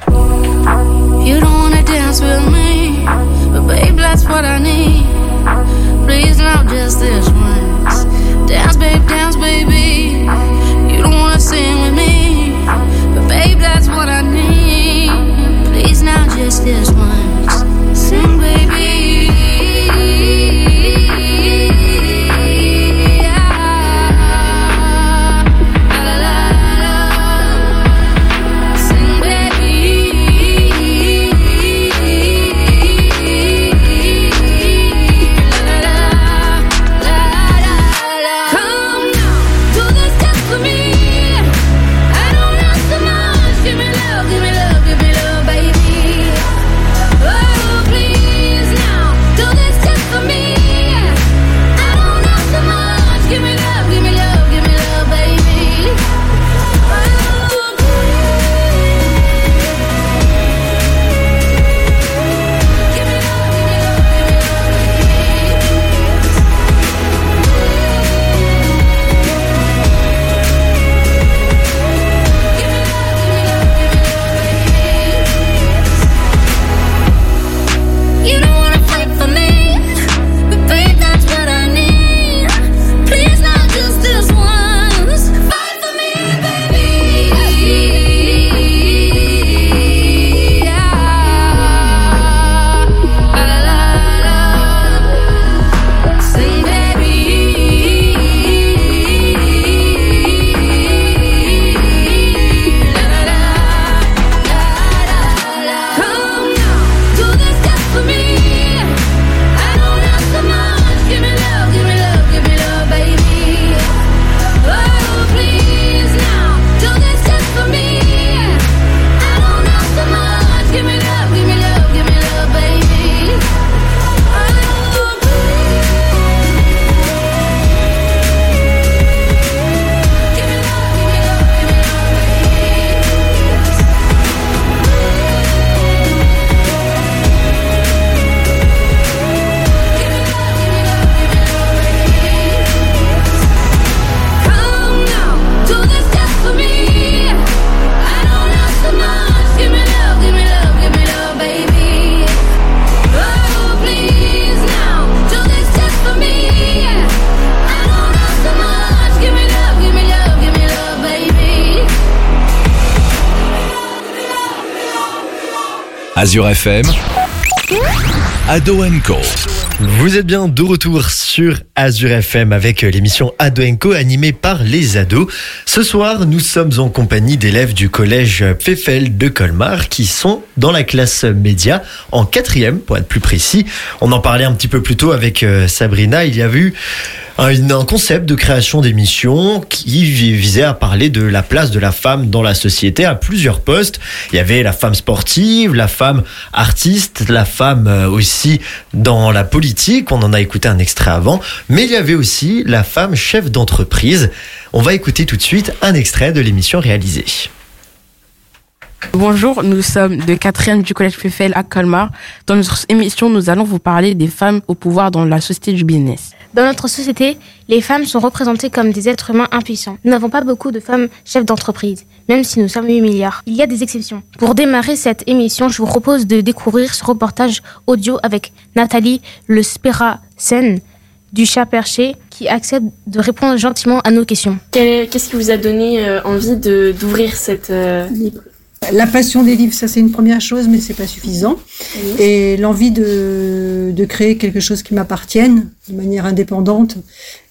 [SPEAKER 22] You don't wanna dance with
[SPEAKER 1] Azure FM, Ado Co.
[SPEAKER 3] Vous êtes bien de retour sur Azure FM avec l'émission Ado Co animée par les ados. Ce soir, nous sommes en compagnie d'élèves du collège Pfeffel de Colmar qui sont dans la classe média en quatrième, pour être plus précis. On en parlait un petit peu plus tôt avec euh, Sabrina. Il y a eu un, un concept de création d'émission qui vi- visait à parler de la place de la femme dans la société à plusieurs postes. Il y avait la femme sportive, la femme artiste, la femme euh, aussi dans la politique. On en a écouté un extrait avant. Mais il y avait aussi la femme chef d'entreprise. On va écouter tout de suite un extrait de l'émission réalisée.
[SPEAKER 23] Bonjour, nous sommes de 4e du collège Pfeffel à Colmar. Dans notre émission, nous allons vous parler des femmes au pouvoir dans la société du business.
[SPEAKER 20] Dans notre société, les femmes sont représentées comme des êtres humains impuissants. Nous n'avons pas beaucoup de femmes chefs d'entreprise, même si nous sommes 8 milliards. Il y a des exceptions. Pour démarrer cette émission, je vous propose de découvrir ce reportage audio avec Nathalie Le Spera Sen du chat perché qui accepte de répondre gentiment à nos questions.
[SPEAKER 24] Qu'est-ce qui vous a donné euh, envie de d'ouvrir cette euh, libre
[SPEAKER 25] la passion des livres, ça c'est une première chose, mais c'est pas suffisant. Et l'envie de, de créer quelque chose qui m'appartienne de manière indépendante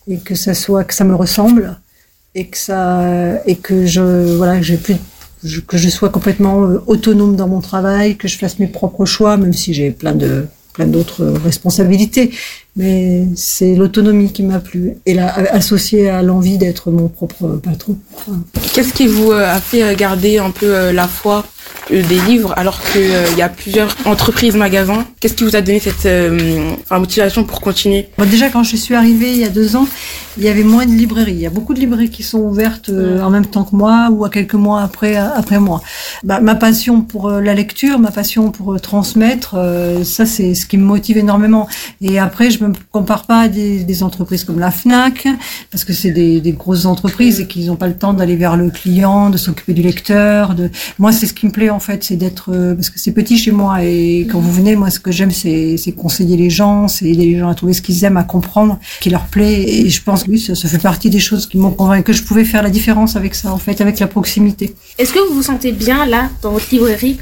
[SPEAKER 25] et que ça soit que ça me ressemble et que ça et que je voilà que j'ai plus je- que je sois complètement euh, autonome dans mon travail, que je fasse mes propres choix, même si j'ai plein de plein d'autres responsabilités. Mais c'est l'autonomie qui m'a plu et là associée à l'envie d'être mon propre patron.
[SPEAKER 23] Qu'est-ce qui vous euh, a fait euh, garder un peu euh, la foi euh, des livres alors qu'il y a plusieurs entreprises, magasins? Qu'est-ce qui vous a donné cette euh, enfin, motivation pour continuer?
[SPEAKER 25] Bon, déjà, quand je suis arrivée il y a deux ans, il y avait moins de librairies. Il y a beaucoup de librairies qui sont ouvertes euh, en même temps que moi ou à quelques mois après, euh, après moi. Bah, ma passion pour euh, la lecture, ma passion pour euh, transmettre, euh, ça c'est ce qui me motive énormément. Et après, je me compare pas à des, entreprises comme la Fnac parce que c'est des, grosses entreprises et qu'ils n'ont pas le temps d'aller vers le client, de s'occuper du lecteur. Moi, c'est ce qui me plaît en fait, c'est d'être euh, parce que c'est petit chez moi et quand vous venez, moi, ce que j'aime, c'est conseiller les gens, c'est aider les gens à trouver ce qu'ils aiment, à comprendre, qui leur plaît. Et je pense que oui, ça, ça fait partie des choses qui m'ont convaincu que je pouvais faire la différence avec ça, en fait, avec la proximité.
[SPEAKER 20] Est-ce que vous vous sentez bien là, dans votre librairie?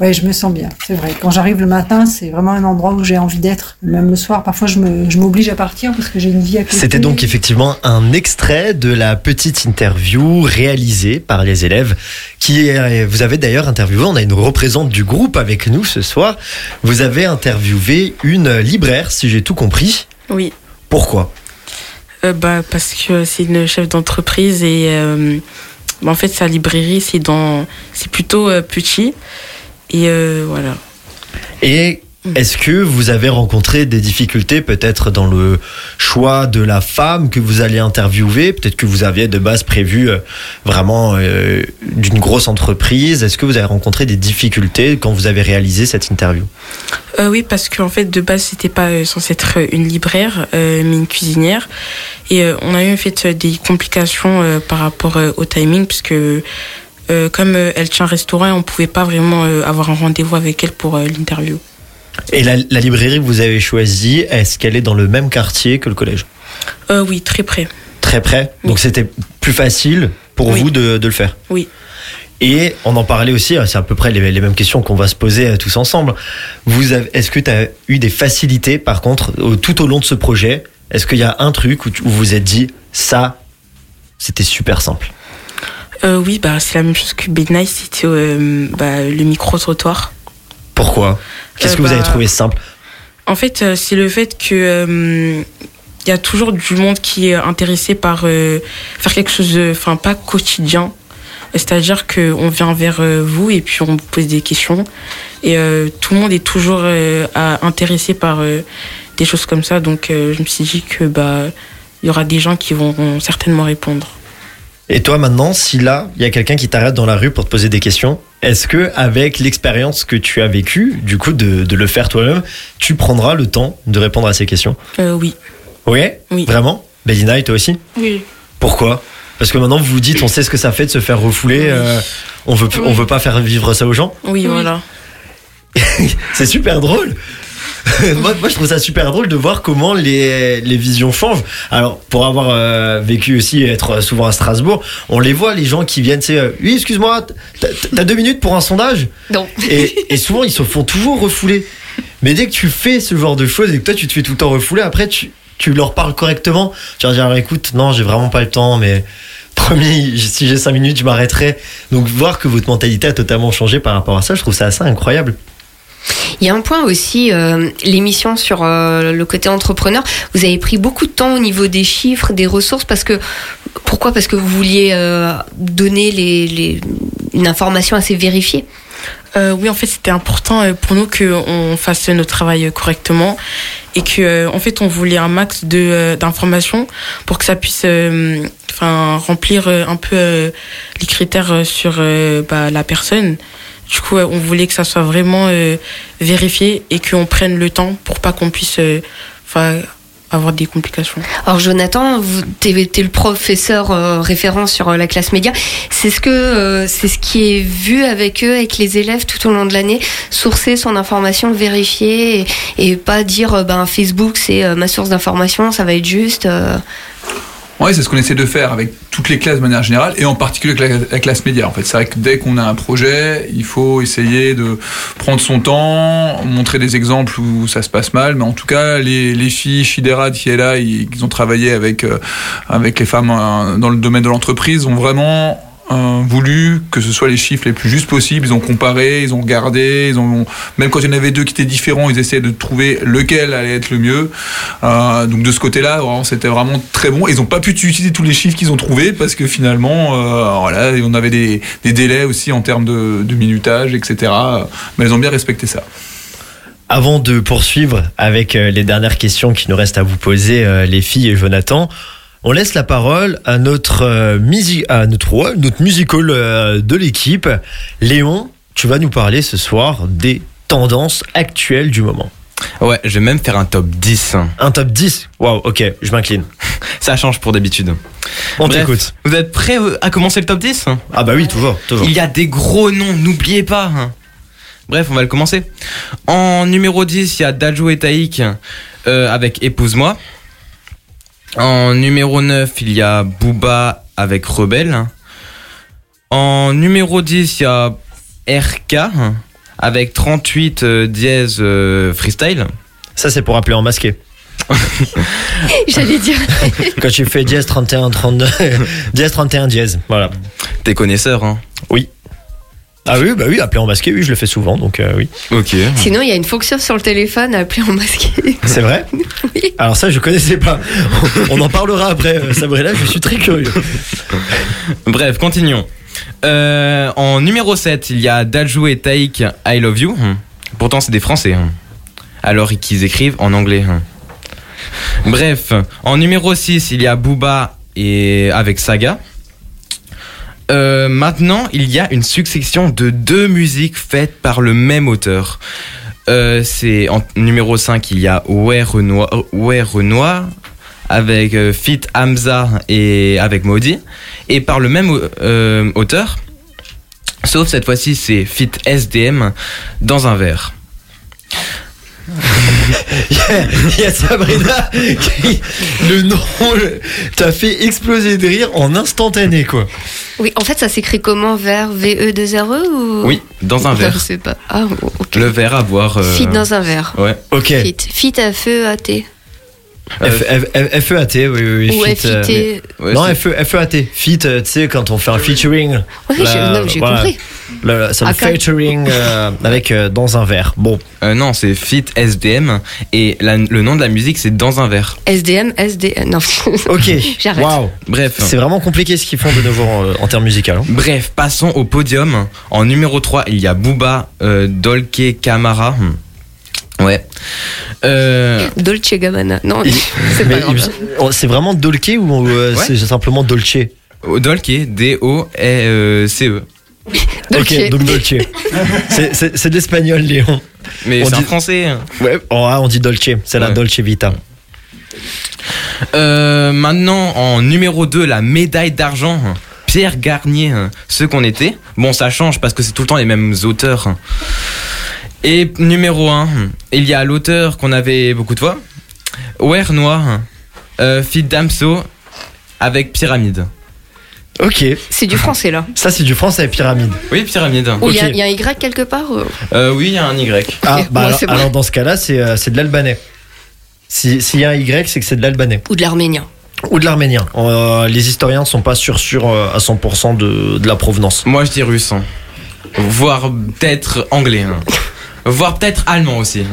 [SPEAKER 25] Ouais, je me sens bien, c'est vrai. Quand j'arrive le matin, c'est vraiment un endroit où j'ai envie d'être. Même le soir, parfois, je me- je m'oblige à partir parce que j'ai une vie à côté.
[SPEAKER 3] C'était donc effectivement un extrait de la petite interview réalisée par les élèves qui est- vous avez d'ailleurs interviewé, on a une représentante du groupe avec nous ce soir. Vous avez interviewé une libraire, si j'ai tout compris.
[SPEAKER 23] Oui.
[SPEAKER 3] Pourquoi?
[SPEAKER 23] Euh, bah, Parce que c'est une chef d'entreprise et euh, bah, en fait sa librairie c'est dans c'est plutôt euh, petit et euh, voilà.
[SPEAKER 3] Et est-ce que vous avez rencontré des difficultés peut-être dans le choix de la femme que vous allez interviewer? Peut-être que vous aviez de base prévu euh, vraiment euh, d'une grosse entreprise. Est-ce que vous avez rencontré des difficultés quand vous avez réalisé cette interview?
[SPEAKER 23] Euh, oui, parce qu'en fait, de base, c'était pas censé être une libraire, euh, mais une cuisinière. Et on a eu en fait des complications par rapport au timing, puisque euh, comme euh, elle tient un restaurant, on pouvait pas vraiment euh, avoir un rendez-vous avec elle pour l'interview.
[SPEAKER 3] Et la, la librairie que vous avez choisie, est-ce qu'elle est dans le même quartier que le collège?
[SPEAKER 23] Oui, très près.
[SPEAKER 3] Très près? Donc c'était plus facile pour
[SPEAKER 23] Oui.
[SPEAKER 3] vous de, de le faire?
[SPEAKER 23] Oui.
[SPEAKER 3] Et on en parlait aussi, c'est à peu près les, mêmes questions qu'on va se poser tous ensemble. Vous est-ce que tu as eu des facilités par contre tout au long de ce projet? Est-ce qu'il y a un truc où vous vous êtes dit ça, c'était super simple?
[SPEAKER 23] Euh, oui, bah, c'est la même chose que Big Nice, c'était euh, bah, le micro-trottoir.
[SPEAKER 3] Pourquoi? Qu'est-ce
[SPEAKER 23] Euh,
[SPEAKER 3] que vous avez
[SPEAKER 23] bah,
[SPEAKER 3] trouvé simple?
[SPEAKER 23] En fait, c'est le fait que il y a toujours du monde qui est intéressé par euh, faire quelque chose, de- enfin pas quotidien. C'est-à-dire que on vient vers euh, vous et puis on vous pose des questions et euh, tout le monde est toujours intéressé par des choses comme ça. Donc je me suis dit que bah il y aura des gens qui vont certainement répondre.
[SPEAKER 3] Et toi maintenant, si là, il y a quelqu'un qui t'arrête dans la rue pour te poser des questions, est-ce que avec l'expérience que tu as vécue, du coup de, de le faire toi-même, tu prendras le temps de répondre à ces questions?
[SPEAKER 23] Euh, oui.
[SPEAKER 3] Ouais
[SPEAKER 23] Oui.
[SPEAKER 3] Vraiment? Bellina et toi aussi?
[SPEAKER 23] Oui.
[SPEAKER 3] Pourquoi? Parce que maintenant vous vous dites, on sait ce que ça fait de se faire refouler, euh, on veut on veut pas faire vivre ça aux gens?
[SPEAKER 23] Oui, voilà.
[SPEAKER 3] C'est super drôle. moi, moi, je trouve ça super drôle de voir comment les, les visions changent. Alors, pour avoir euh, vécu aussi, être souvent à Strasbourg, on les voit, les gens qui viennent, c'est euh, oui, excuse-moi, t'as- deux minutes pour un sondage?
[SPEAKER 2] Non.
[SPEAKER 3] et, et souvent, ils se font toujours refouler. Mais dès que tu fais ce genre de choses et que toi, tu te fais tout le temps refouler, après, tu, tu leur parles correctement. Tu vas dire, écoute, non, j'ai vraiment pas le temps, mais promis, si j'ai cinq minutes, je m'arrêterai. Donc, voir que votre mentalité a totalement changé par rapport à ça, je trouve ça assez incroyable.
[SPEAKER 2] Il y a un point aussi, euh, l'émission sur euh, le côté entrepreneur. Vous avez pris beaucoup de temps au niveau des chiffres, des ressources, parce que pourquoi? Parce que vous vouliez euh, donner les, une information assez vérifiée?
[SPEAKER 23] Oui, en fait, c'était important pour nous qu'on fasse notre travail correctement et que, en fait, on voulait un max de d'informations pour que ça puisse, enfin, remplir un peu les critères sur bah, la personne. Du coup, on voulait que ça soit vraiment euh, vérifié et qu'on prenne le temps pour pas qu'on puisse, euh, avoir des complications.
[SPEAKER 2] Alors Jonathan, t'es, t'es le professeur euh, référent sur la classe média. C'est ce que c'est ce qui est vu avec eux, avec les élèves tout au long de l'année, sourcer son information, vérifier et, pas dire ben Facebook c'est ma source d'information, ça va être juste. Euh.
[SPEAKER 26] Ouais, c'est ce qu'on essaie de faire avec toutes les classes de manière générale et en particulier avec la, la classe média. En fait, c'est vrai que dès qu'on a un projet, il faut essayer de prendre son temps, montrer des exemples où ça se passe mal. Mais en tout cas, les, les filles, Shidera, Tiela, ils, ils ont travaillé avec, euh, les femmes euh, dans le domaine de l'entreprise, ont vraiment voulu que ce soit les chiffres les plus justes possibles. Ils ont comparé, ils ont regardé, ils ont même quand il y en avait deux qui étaient différents, ils essayaient de trouver lequel allait être le mieux. Euh, donc de ce côté-là, c'était vraiment très bon. Ils n'ont pas pu utiliser tous les chiffres qu'ils ont trouvés parce que finalement, euh, on avait des, des délais aussi en termes de, de minutage, etc. Mais ils ont bien respecté ça.
[SPEAKER 3] Avant de poursuivre avec euh, les dernières questions qui nous restent à vous poser, euh, les filles et Jonathan, on laisse la parole à notre, euh, musi- à notre, ouais, notre musical euh, de l'équipe. Léon, tu vas nous parler ce soir des tendances actuelles du moment.
[SPEAKER 6] Ouais, je vais même faire un top 10.
[SPEAKER 3] Un top 10 Waouh, ok, je m'incline.
[SPEAKER 6] Ça change pour d'habitude.
[SPEAKER 3] On t'écoute.
[SPEAKER 6] Vous êtes prêts euh, à commencer le top 10
[SPEAKER 3] Ah bah oui, toujours, toujours.
[SPEAKER 6] Il y a des gros noms, n'oubliez pas. hein. Bref, on va le commencer. En numéro 10, il y a Dajo et Taïk euh, avec Épouse-moi. En numéro 9, il y a Booba avec Rebelle. En numéro 10, il y a RK avec 38 euh, dièse euh, freestyle.
[SPEAKER 3] Ça, c'est pour appeler en masqué.
[SPEAKER 2] J'allais dire.
[SPEAKER 3] Quand tu fais dièse 31, 32, dièse 31, dièse, voilà.
[SPEAKER 6] T'es connaisseur, hein?
[SPEAKER 3] Oui. Ah oui, bah oui, appeler en masqué, oui, je le fais souvent, donc euh, oui.
[SPEAKER 6] Ok.
[SPEAKER 2] Sinon, il y a une fonction sur le téléphone à appeler en masqué.
[SPEAKER 3] C'est vrai Alors ça, je connaissais pas. On en parlera après, euh, Sabrina, je suis très curieux.
[SPEAKER 6] Bref, continuons. Euh, en numéro 7, il y a Dajou et Taïk I Love You. Pourtant, c'est des Français. hein. Alors qu'ils écrivent en anglais. hein. Bref, en numéro 6, il y a Booba et avec Saga. Euh, maintenant, il y a une succession de deux musiques faites par le même auteur. Euh, c'est en numéro 5, il y a Ouais Renoir, avec euh, Fit Hamza et avec Maudit. Et par le même auteur, sauf cette fois-ci, c'est Fit SDM dans un verre.
[SPEAKER 3] Il y a- il y a Sabrina qui, le nom, t'as fait exploser de rire en instantané, quoi.
[SPEAKER 2] Oui, en fait, ça s'écrit comment? Vers VE2RE ou?
[SPEAKER 6] Oui, dans un
[SPEAKER 2] Je
[SPEAKER 6] verre.
[SPEAKER 2] sais pas. Ah, ok.
[SPEAKER 6] Le verre à boire. euh,
[SPEAKER 2] Fit dans un verre.
[SPEAKER 6] Ouais.
[SPEAKER 3] Ok.
[SPEAKER 2] Fit. Fit à feu à T.
[SPEAKER 3] F- F- FEAT, oui, oui, oui.
[SPEAKER 2] Ou
[SPEAKER 3] fit, euh, non, FE, FEAT. Fit, euh, tu sais, quand on fait un featuring.
[SPEAKER 2] Oui, j'ai- compris.
[SPEAKER 3] Le- C'est le featuring euh, avec euh, dans un verre. Bon.
[SPEAKER 6] Euh, non, c'est Fit SDM et la- le nom de la musique c'est dans un verre.
[SPEAKER 2] SDM, SDM. Non.
[SPEAKER 3] Ok.
[SPEAKER 2] J'arrête.
[SPEAKER 6] Bref.
[SPEAKER 3] C'est vraiment compliqué ce qu'ils font de nouveau en, en termes musicaux. hein.
[SPEAKER 6] Bref, passons au podium. En numéro 3, il y a Booba, euh, Dolce Camara. Hmm. Ouais. Euh,
[SPEAKER 2] Dolce Gabbana. Non, c'est pas grave.
[SPEAKER 3] oh, C'est vraiment Dolce ou euh,
[SPEAKER 6] Ouais.
[SPEAKER 3] c'est simplement Dolce?
[SPEAKER 6] Dolce, D-O-C-E.
[SPEAKER 3] Ok, donc Dolce. C'est- de l'espagnol, Léon.
[SPEAKER 6] Mais
[SPEAKER 3] On
[SPEAKER 6] c'est
[SPEAKER 3] dit-
[SPEAKER 6] français.
[SPEAKER 3] Ouais, oh, ah, on dit Dolce. C'est la. Dolce Vita.
[SPEAKER 6] Euh, maintenant, en numéro 2, la médaille d'argent. Pierre Garnier, ce qu'on était. Bon, ça change parce que c'est tout le temps les mêmes auteurs. Et numéro 1, il y a l'auteur qu'on avait beaucoup de fois. Ouais, Noir, euh, Fit Damso, avec Pyramide.
[SPEAKER 3] Ok.
[SPEAKER 2] C'est du français là.
[SPEAKER 3] Ça, c'est du français, pyramide.
[SPEAKER 6] Oui, Pyramide.
[SPEAKER 2] Ou il y a-
[SPEAKER 3] Ok.
[SPEAKER 2] il y, a un Y quelque part
[SPEAKER 6] Euh, oui, il y a un Y.
[SPEAKER 3] Ah, bah alors,
[SPEAKER 2] c'est bon.
[SPEAKER 3] alors dans ce cas-là, c'est euh, c'est de l'albanais. Si- S'il y a un Y, c'est que c'est de l'albanais.
[SPEAKER 2] ou de l'arménien.
[SPEAKER 3] Ou de l'arménien. Euh, les historiens ne sont pas sûrs, sûrs euh, à 100% de, de la provenance.
[SPEAKER 6] Moi, je dis russe. hein. Voire peut-être anglais. hein. Voire peut-être allemand aussi.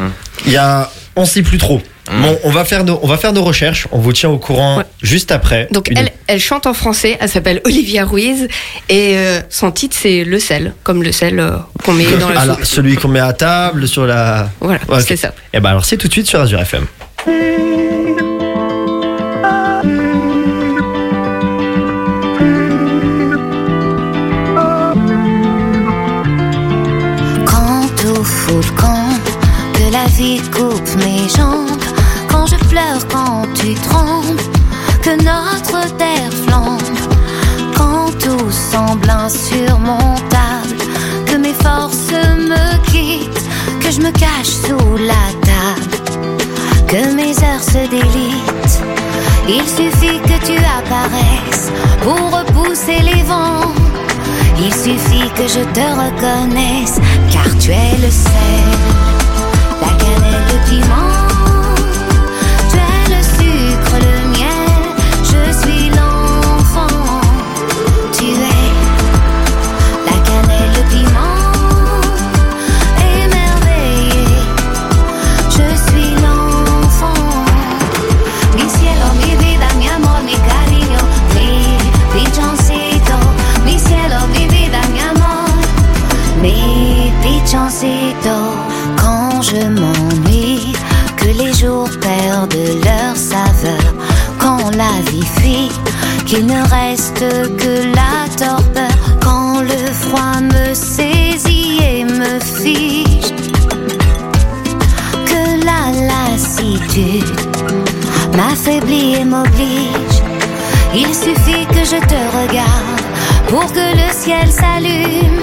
[SPEAKER 3] Il y a. On sait plus trop.
[SPEAKER 6] Mm.
[SPEAKER 3] Bon, on va, faire nos, on va faire nos recherches. On vous tient au courant juste après.
[SPEAKER 2] Donc
[SPEAKER 3] Une-
[SPEAKER 2] elle, elle chante en français, elle s'appelle Olivia Ruiz et euh, son titre c'est Le sel, comme le sel euh, qu'on met dans la
[SPEAKER 3] Alors,
[SPEAKER 2] soupe.
[SPEAKER 3] celui qu'on met à table, sur la.
[SPEAKER 2] Voilà, c'est ça.
[SPEAKER 3] Et ben alors, c'est tout de suite sur Azure FM.
[SPEAKER 27] Coupe mes jambes, quand je pleure, quand tu trembles, que notre terre flambe, quand tout semble insurmontable, que mes forces me quittent, que je me cache sous la table, que mes heures se délitent, Il suffit que tu apparaisses pour repousser les vents. Il suffit que je te reconnaisse, car tu es le sel, cannelle, le jours perdent leur saveur. Quand la vie fuit, qu'il ne reste que la torpeur. Quand le froid me saisit et me fiche. Que la lassitude m'affaiblit et m'oblige. Il suffit que je te regarde pour que le ciel s'allume.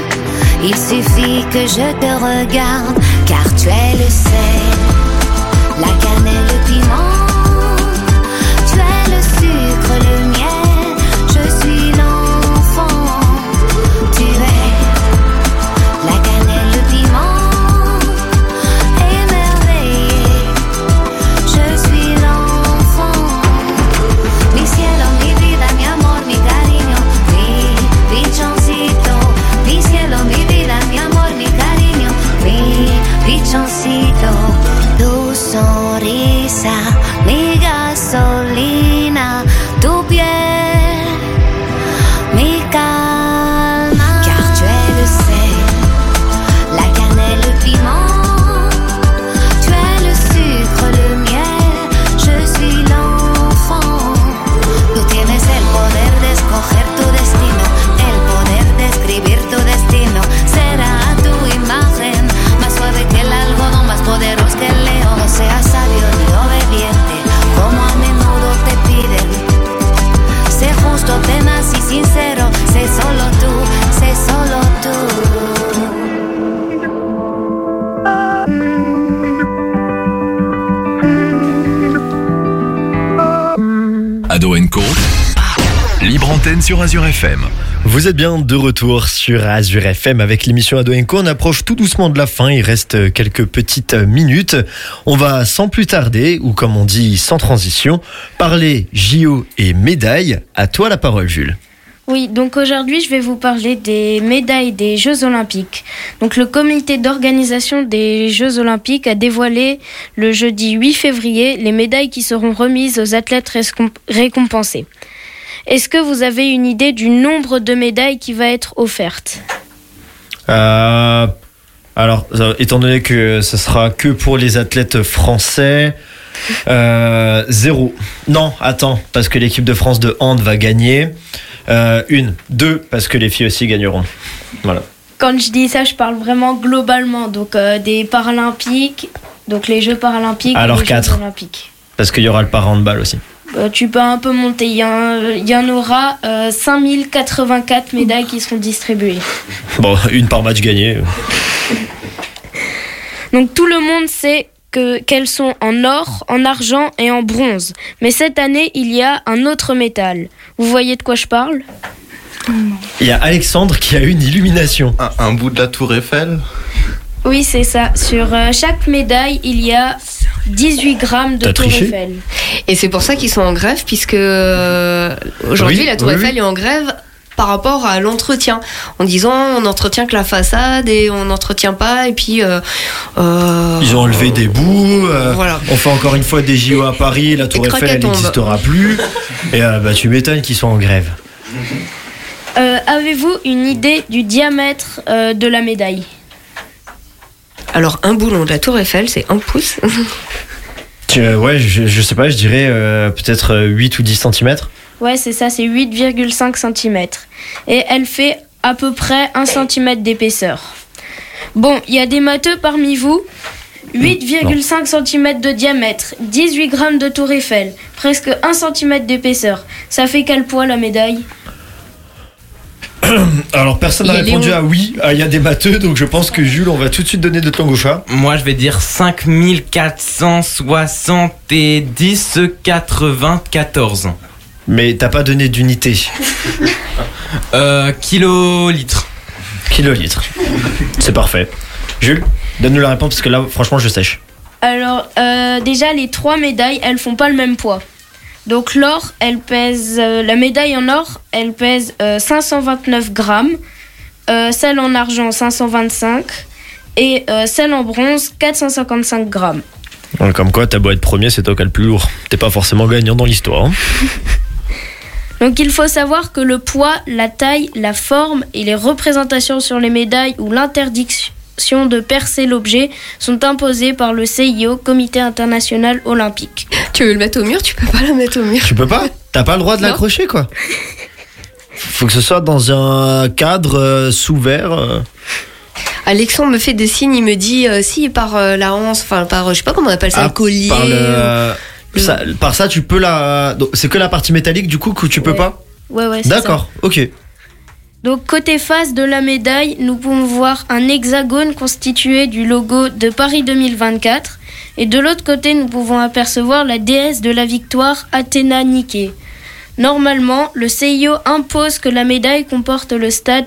[SPEAKER 27] Il suffit que je te regarde car tu es le sel, la cannelle, le
[SPEAKER 1] Sur Azure FM.
[SPEAKER 3] Vous êtes bien de retour sur Azure FM avec l'émission Ado Co. On approche tout doucement de la fin. Il reste quelques petites minutes. On va sans plus tarder, ou comme on dit sans transition, parler JO et médailles. À toi la parole, Jules.
[SPEAKER 4] Oui, donc aujourd'hui, je vais vous parler des médailles des Jeux Olympiques. Donc le comité d'organisation des Jeux Olympiques a dévoilé le jeudi 8 février les médailles qui seront remises aux athlètes récompensés. Est-ce que vous avez une idée du nombre de médailles qui va être offerte
[SPEAKER 3] Euh, alors, euh, étant donné que ce sera que pour les athlètes français, euh, zéro. Non, attends, parce que l'équipe de France de hand va gagner. Euh, une, deux, parce que les filles aussi gagneront. Voilà.
[SPEAKER 4] Quand je dis ça, je parle vraiment globalement. Donc euh, des Paralympiques, donc les Jeux Paralympiques
[SPEAKER 3] Alors
[SPEAKER 4] et les
[SPEAKER 3] quatre.
[SPEAKER 4] Jeux Olympiques.
[SPEAKER 3] Parce qu'il y aura le para-handball aussi.
[SPEAKER 4] Euh, tu peux un peu monter. Il y, il y en aura euh, 5084 médailles qui seront distribuées.
[SPEAKER 3] Bon, une par match gagné.
[SPEAKER 4] Donc tout le monde sait que qu'elles sont en or, en argent et en bronze. Mais cette année, il y a un autre métal. Vous voyez de quoi je parle?
[SPEAKER 3] Il y a Alexandre qui a une illumination.
[SPEAKER 21] Un, un bout de la tour Eiffel?
[SPEAKER 4] Oui, c'est ça. Sur euh, chaque médaille, il y a 18 grammes de
[SPEAKER 3] T'as
[SPEAKER 4] tour
[SPEAKER 3] triché
[SPEAKER 4] Eiffel.
[SPEAKER 2] Et c'est pour ça qu'ils sont en grève, puisque euh, aujourd'hui,
[SPEAKER 3] Oui,
[SPEAKER 2] la Tour
[SPEAKER 3] oui,
[SPEAKER 2] Eiffel
[SPEAKER 3] oui.
[SPEAKER 2] est en grève par rapport à l'entretien, en disant on entretient que la façade et on n'entretient pas, et puis. euh, euh,
[SPEAKER 3] Ils ont enlevé des bouts. euh,
[SPEAKER 2] Voilà.
[SPEAKER 3] On fait encore une fois des JO à Paris. La Tour
[SPEAKER 2] Et
[SPEAKER 3] Eiffel, elle n'existera plus. Et euh, bah, tu m'étonnes qu'ils soient en grève.
[SPEAKER 4] Euh, Avez-vous une idée du diamètre euh, de la médaille?
[SPEAKER 2] Alors, un boulon de la Tour Eiffel, c'est un pouce.
[SPEAKER 3] Euh, ouais, je, je sais pas, je dirais euh, peut-être euh, 8 ou 10 cm.
[SPEAKER 4] Ouais, c'est ça, c'est 8,5 cm. Et elle fait à peu près 1 cm d'épaisseur. Bon, il y a des matheux parmi vous. 8,5 cm de diamètre, 18 grammes de tour Eiffel, presque 1 cm d'épaisseur. Ça fait quel poids la médaille?
[SPEAKER 3] Alors personne n'a répondu à oui. Ah, Il y a des matheux, donc je pense que Jules, on va tout de suite donner notre langue au chat.
[SPEAKER 6] Moi, je vais dire 5470 94.
[SPEAKER 3] Mais t'as pas donné d'unité.
[SPEAKER 6] Euh, kilolitres.
[SPEAKER 3] Kilolitres. C'est parfait. Jules, donne-nous la réponse parce que là, franchement, je sèche.
[SPEAKER 4] Alors, euh, déjà, les trois médailles, elles font pas le même poids. Donc, l'or, elle pèse. euh, la médaille en or, elle pèse euh, 529 grammes. Euh, celle en argent, 525. Et euh, celle en bronze, 455 grammes.
[SPEAKER 3] Ouais, Comme quoi, t'as beau être premier, c'est toi qui as le plus lourd. T'es pas forcément gagnant dans l'histoire. hein.
[SPEAKER 4] Donc, il faut savoir que le poids, la taille, la forme et les représentations sur les médailles ou l'interdiction de percer l'objet sont imposés par le CIO, Comité international olympique.
[SPEAKER 2] Tu veux le mettre au mur Tu peux pas le mettre au mur.
[SPEAKER 3] Tu peux pas T'as pas le droit de l'accrocher, quoi. Faut que ce soit dans un cadre euh, sous verre. euh.
[SPEAKER 2] Alexandre me fait des signes, il me dit euh, si par euh, la hanse, enfin par, euh, je sais pas comment on appelle ça,
[SPEAKER 3] Ah,
[SPEAKER 2] le collier.
[SPEAKER 3] Par, le-
[SPEAKER 2] euh,
[SPEAKER 3] ça, par ça, tu peux la. donc, C'est que la partie métallique, du coup, que tu peux pas
[SPEAKER 4] Ouais, ouais, c'est ça.
[SPEAKER 3] D'accord, ok.
[SPEAKER 4] Donc côté face de la médaille, nous pouvons voir un hexagone constitué du logo de Paris 2024 et de l'autre côté, nous pouvons apercevoir la déesse de la victoire Athéna Nike. Normalement, le CIO impose que la médaille comporte le stade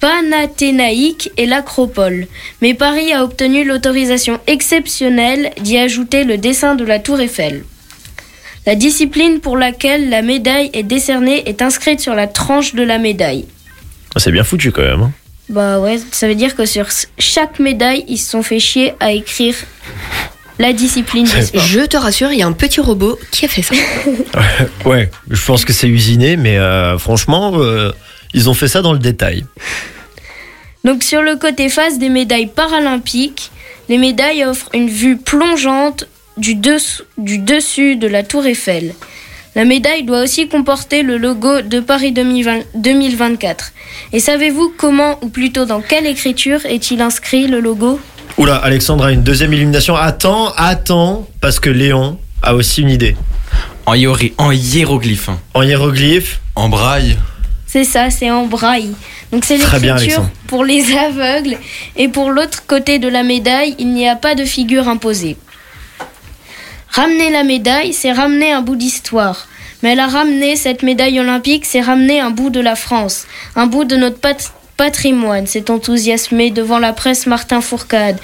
[SPEAKER 4] panathénaïque et l'acropole. Mais Paris a obtenu l'autorisation exceptionnelle d'y ajouter le dessin de la tour Eiffel. La discipline pour laquelle la médaille est décernée est inscrite sur la tranche de la médaille.
[SPEAKER 3] C'est bien foutu quand même. hein.
[SPEAKER 4] Bah ouais, ça veut dire que sur chaque médaille, ils se sont fait chier à écrire la discipline du sport.
[SPEAKER 2] Je te rassure, il y a un petit robot qui a fait ça.
[SPEAKER 3] Ouais, je pense que c'est usiné, mais euh, franchement, euh, ils ont fait ça dans le détail.
[SPEAKER 4] Donc sur le côté face des médailles paralympiques, les médailles offrent une vue plongeante du, dessous- du dessus de la tour Eiffel. La médaille doit aussi comporter le logo de Paris 2020 2024. Et savez-vous comment, ou plutôt dans quelle écriture est-il inscrit le logo?
[SPEAKER 3] Oula, Alexandre a une deuxième illumination. Attends, attends, parce que Léon a aussi une idée.
[SPEAKER 6] En, hiéri- en hiéroglyphe.
[SPEAKER 3] En hiéroglyphe
[SPEAKER 21] En braille
[SPEAKER 4] C'est ça, c'est en braille. Donc c'est l'écriture pour les aveugles. Et pour l'autre côté de la médaille, il n'y a pas de figure imposée. Ramener la médaille, c'est ramener un bout d'histoire. Mais elle a ramené cette médaille olympique, c'est ramener un bout de la France, un bout de notre pat- patrimoine. C'est enthousiasmé devant la presse Martin Fourcade.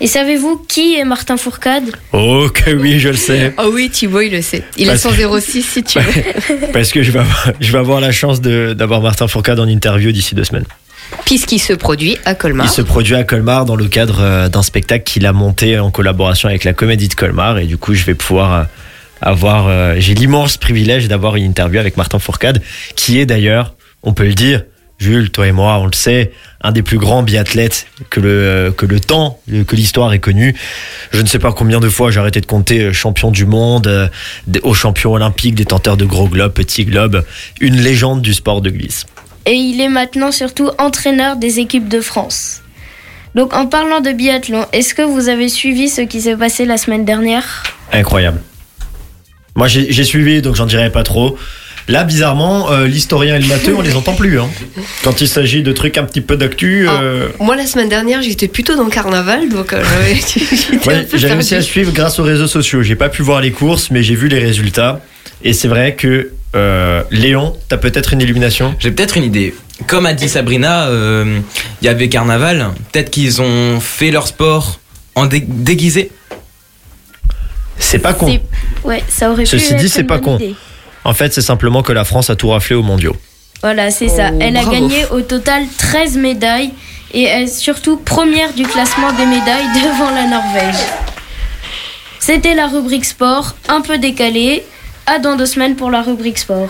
[SPEAKER 4] Et savez-vous qui est Martin Fourcade?
[SPEAKER 3] Oh que oui, je le sais.
[SPEAKER 2] Oh oui, Thibaut, il le sait. Il a
[SPEAKER 3] Parce
[SPEAKER 2] son
[SPEAKER 3] que-
[SPEAKER 2] 06 si tu veux.
[SPEAKER 3] Parce que je vais avoir, je vais avoir la chance d'avoir Martin Fourcade en interview d'ici deux semaines.
[SPEAKER 2] Puisqu'il se produit à Colmar.
[SPEAKER 3] Il se produit à Colmar dans le cadre euh, d'un spectacle qu'il a monté en collaboration avec la Comédie de Colmar. Et du coup, je vais pouvoir euh, avoir. euh, J'ai l'immense privilège d'avoir une interview avec Martin Fourcade, qui est d'ailleurs, on peut le dire, Jules, toi et moi, on le sait, un des plus grands biathlètes que le, que le temps, que l'histoire ait connu. Je ne sais pas combien de fois j'ai arrêté de compter champion du monde, aux champions olympiques, détenteur de gros globes, petits globes, une légende du sport de glisse.
[SPEAKER 4] Et il est maintenant surtout entraîneur des équipes de France. Donc en parlant de biathlon, est-ce que vous avez suivi ce qui s'est passé la semaine dernière?
[SPEAKER 3] Incroyable. Moi, j'ai j'ai suivi, donc j'en dirai pas trop. Là, bizarrement, euh, l'historien et le matheux, on les entend plus. Hein. Quand il s'agit de trucs un petit peu d'actu. euh,
[SPEAKER 2] Moi, la semaine dernière, j'étais plutôt dans le carnaval, donc euh, j'avais- j'étais
[SPEAKER 3] ouais, j'ai réussi à suivre grâce aux réseaux sociaux. J'ai pas pu voir les courses, mais j'ai vu les résultats. Et c'est vrai que euh, Léon, t'as peut-être une illumination?
[SPEAKER 6] J'ai peut-être une idée. Comme a dit Sabrina, euh, il y avait carnaval. Peut-être qu'ils ont fait leur sport en dé- déguisé.
[SPEAKER 3] C'est pas con.
[SPEAKER 4] Ouais, ça aurait pu
[SPEAKER 3] Ceci dit, c'est pas con.
[SPEAKER 4] idée.
[SPEAKER 3] En fait, c'est simplement que la France a tout raflé aux mondiaux.
[SPEAKER 4] Voilà, c'est ça.
[SPEAKER 2] Oh,
[SPEAKER 4] Elle a gagné au total 13 médailles et est surtout première du classement des médailles devant la Norvège. C'était la rubrique sport, un peu décalée. À dans deux semaines pour la rubrique sport.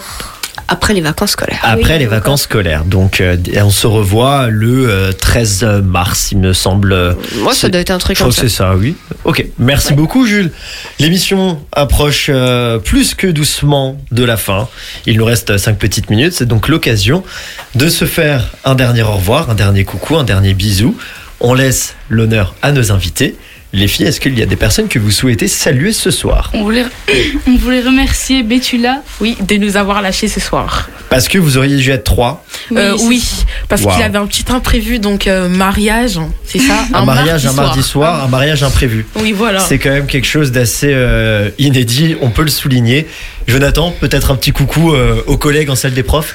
[SPEAKER 2] Après les vacances scolaires.
[SPEAKER 3] Après
[SPEAKER 4] Oui,
[SPEAKER 3] les vacances scolaires. Donc, euh, on se revoit le euh, 13 mars, il me semble.
[SPEAKER 2] Moi, ça doit être un truc comme ça.
[SPEAKER 3] c'est ça, oui. Ok, merci beaucoup Jules. L'émission approche euh, plus que doucement de la fin. Il nous reste cinq petites minutes. C'est donc l'occasion de se faire un dernier au revoir, un dernier coucou, un dernier bisou. On laisse l'honneur à nos invités. Les filles, est-ce qu'il y a des personnes que vous souhaitez saluer ce soir
[SPEAKER 15] On voulait, on voulait remercier Betula.
[SPEAKER 23] Oui, de nous avoir lâchés ce soir.
[SPEAKER 3] Parce que vous auriez dû être trois.
[SPEAKER 23] Euh, oui, parce
[SPEAKER 3] Wow.
[SPEAKER 23] qu'il avait un petit imprévu, donc euh, mariage, c'est ça
[SPEAKER 3] Un, mariage un mardi soir, un mariage imprévu.
[SPEAKER 23] Oui, voilà.
[SPEAKER 3] C'est quand même quelque chose d'assez euh, inédit, on peut le souligner. Jonathan, peut-être un petit coucou euh, aux collègues en salle des profs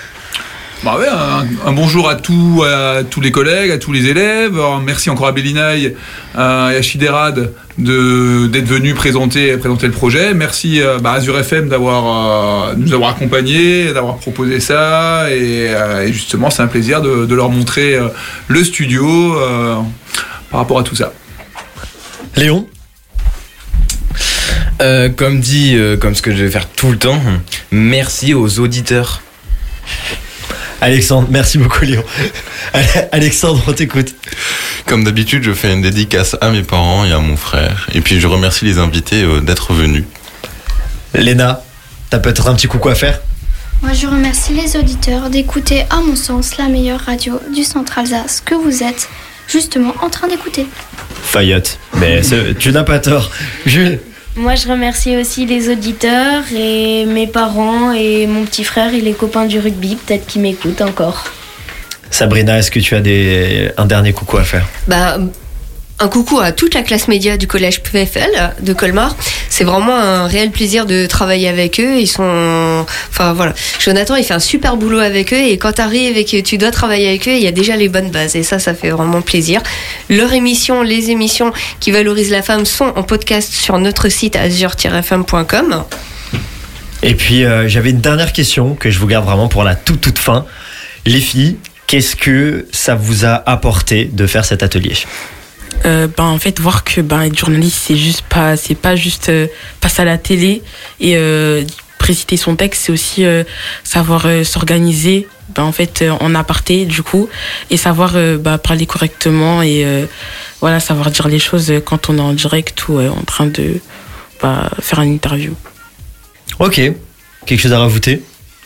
[SPEAKER 26] Bah ouais, un, un bonjour à, tous à tous les collègues, à tous les élèves. Alors, merci encore à Bélinaï euh, et à Chiderad de- d'être venus présenter, présenter le projet. Merci euh, bah, à Azure FM d'avoir euh, nous avoir accompagnés, d'avoir proposé ça. Et, euh, et justement, c'est un plaisir de, de leur montrer euh, le studio euh, par rapport à tout ça.
[SPEAKER 3] Léon?
[SPEAKER 6] Euh, comme dit, euh, comme ce que je vais faire tout le temps, merci aux auditeurs.
[SPEAKER 3] Alexandre, merci beaucoup Léon. Alexandre, on t'écoute.
[SPEAKER 21] Comme d'habitude, je fais une dédicace à mes parents et à mon frère. Et puis je remercie les invités euh, d'être venus.
[SPEAKER 3] Léna, t'as peut-être un petit coucou à faire?
[SPEAKER 28] Moi, je remercie les auditeurs d'écouter, à mon sens, la meilleure radio du centre Alsace que vous êtes justement en train d'écouter.
[SPEAKER 3] Fayotte, mais tu n'as pas tort. Jules
[SPEAKER 4] Moi, je remercie aussi les auditeurs et mes parents et mon petit frère et les copains du rugby, peut-être qui m'écoutent encore.
[SPEAKER 3] Sabrina, est-ce que tu as des... un dernier coucou à faire?
[SPEAKER 2] Bah, un coucou à toute la classe média du collège PFL de Colmar. C'est vraiment un réel plaisir de travailler avec eux. Ils sont, enfin voilà, Jonathan, il fait un super boulot avec eux et quand tu arrives et que tu dois travailler avec eux, il y a déjà les bonnes bases et ça, ça fait vraiment plaisir. Leur émission, les émissions qui valorisent la femme sont en podcast sur notre site azure-fm.com.
[SPEAKER 3] Et puis euh, j'avais une dernière question que je vous garde vraiment pour la toute toute fin. Les filles, qu'est-ce que ça vous a apporté de faire cet atelier?
[SPEAKER 23] Euh, ben, en fait, voir que ben, être journaliste, c'est juste pas, c'est pas juste euh, passer à la télé et euh, préciter son texte, c'est aussi euh, savoir euh, s'organiser, ben, en fait, euh, en aparté, du coup, et savoir euh, ben, parler correctement et euh, voilà, savoir dire les choses quand on est en direct ou euh, en train de ben, faire une interview.
[SPEAKER 3] Ok, quelque chose à rajouter?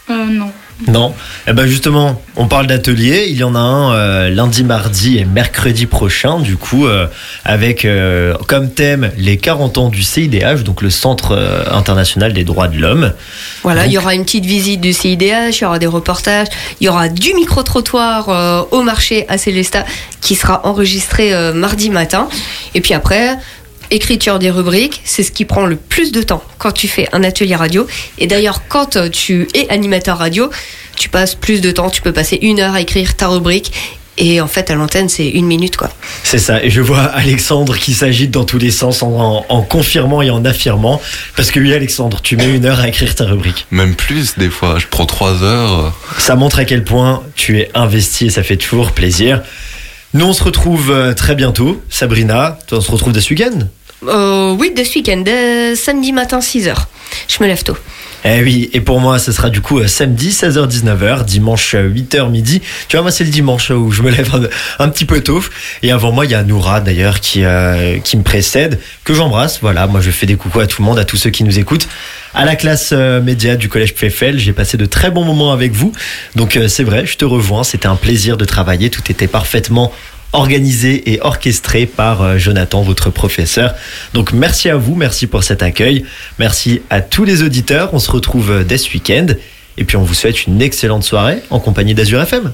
[SPEAKER 15] Euh, non.
[SPEAKER 3] Non. Eh ben justement, on parle d'atelier. Il y en a un euh, lundi, mardi et mercredi prochain, du coup, euh, avec euh, comme thème les 40 ans du CIDH, donc le Centre euh, international des droits de l'homme.
[SPEAKER 2] Voilà, il y aura une petite visite du CIDH, il y aura des reportages, il y aura du micro-trottoir euh, au marché à Célestat qui sera enregistré euh, mardi matin. Et puis après, écriture des rubriques, c'est ce qui prend le plus de temps quand tu fais un atelier radio. Et d'ailleurs, quand euh, tu es animateur radio, tu passes plus de temps, tu peux passer une heure à écrire ta rubrique. Et en fait, à l'antenne, c'est une minute, quoi.
[SPEAKER 3] C'est ça. Et je vois Alexandre qui s'agite dans tous les sens en, en- en confirmant et en affirmant. Parce que oui, Alexandre, tu mets une heure à écrire ta rubrique.
[SPEAKER 21] Même plus, des fois. Je prends trois heures.
[SPEAKER 3] Ça montre à quel point tu es investi et ça fait toujours plaisir. Nous, on se retrouve euh, très bientôt. Sabrina, on se retrouve ce week-end
[SPEAKER 2] Euh, oui, ce week-end, euh, samedi matin, 6h. Je me lève tôt.
[SPEAKER 3] Eh oui, et pour moi, ce sera du coup euh, samedi 16h-19h, dimanche euh, 8h midi. Tu vois, moi, c'est le dimanche où je me lève un, petit peu tôt. Et avant moi, il y a Noura d'ailleurs qui, qui me précède, que j'embrasse. Voilà, moi, je fais des coucous à tout le monde, à tous ceux qui nous écoutent. À la classe euh, média du collège PFL, j'ai passé de très bons moments avec vous. Donc, c'est vrai, je te rejoins. C'était un plaisir de travailler. Tout était parfaitement organisé et orchestré par euh, Jonathan, votre professeur. Donc merci à vous, merci pour cet accueil, merci à tous les auditeurs, on se retrouve euh, dès ce week-end et puis on vous souhaite une excellente soirée en compagnie d'Azur FM.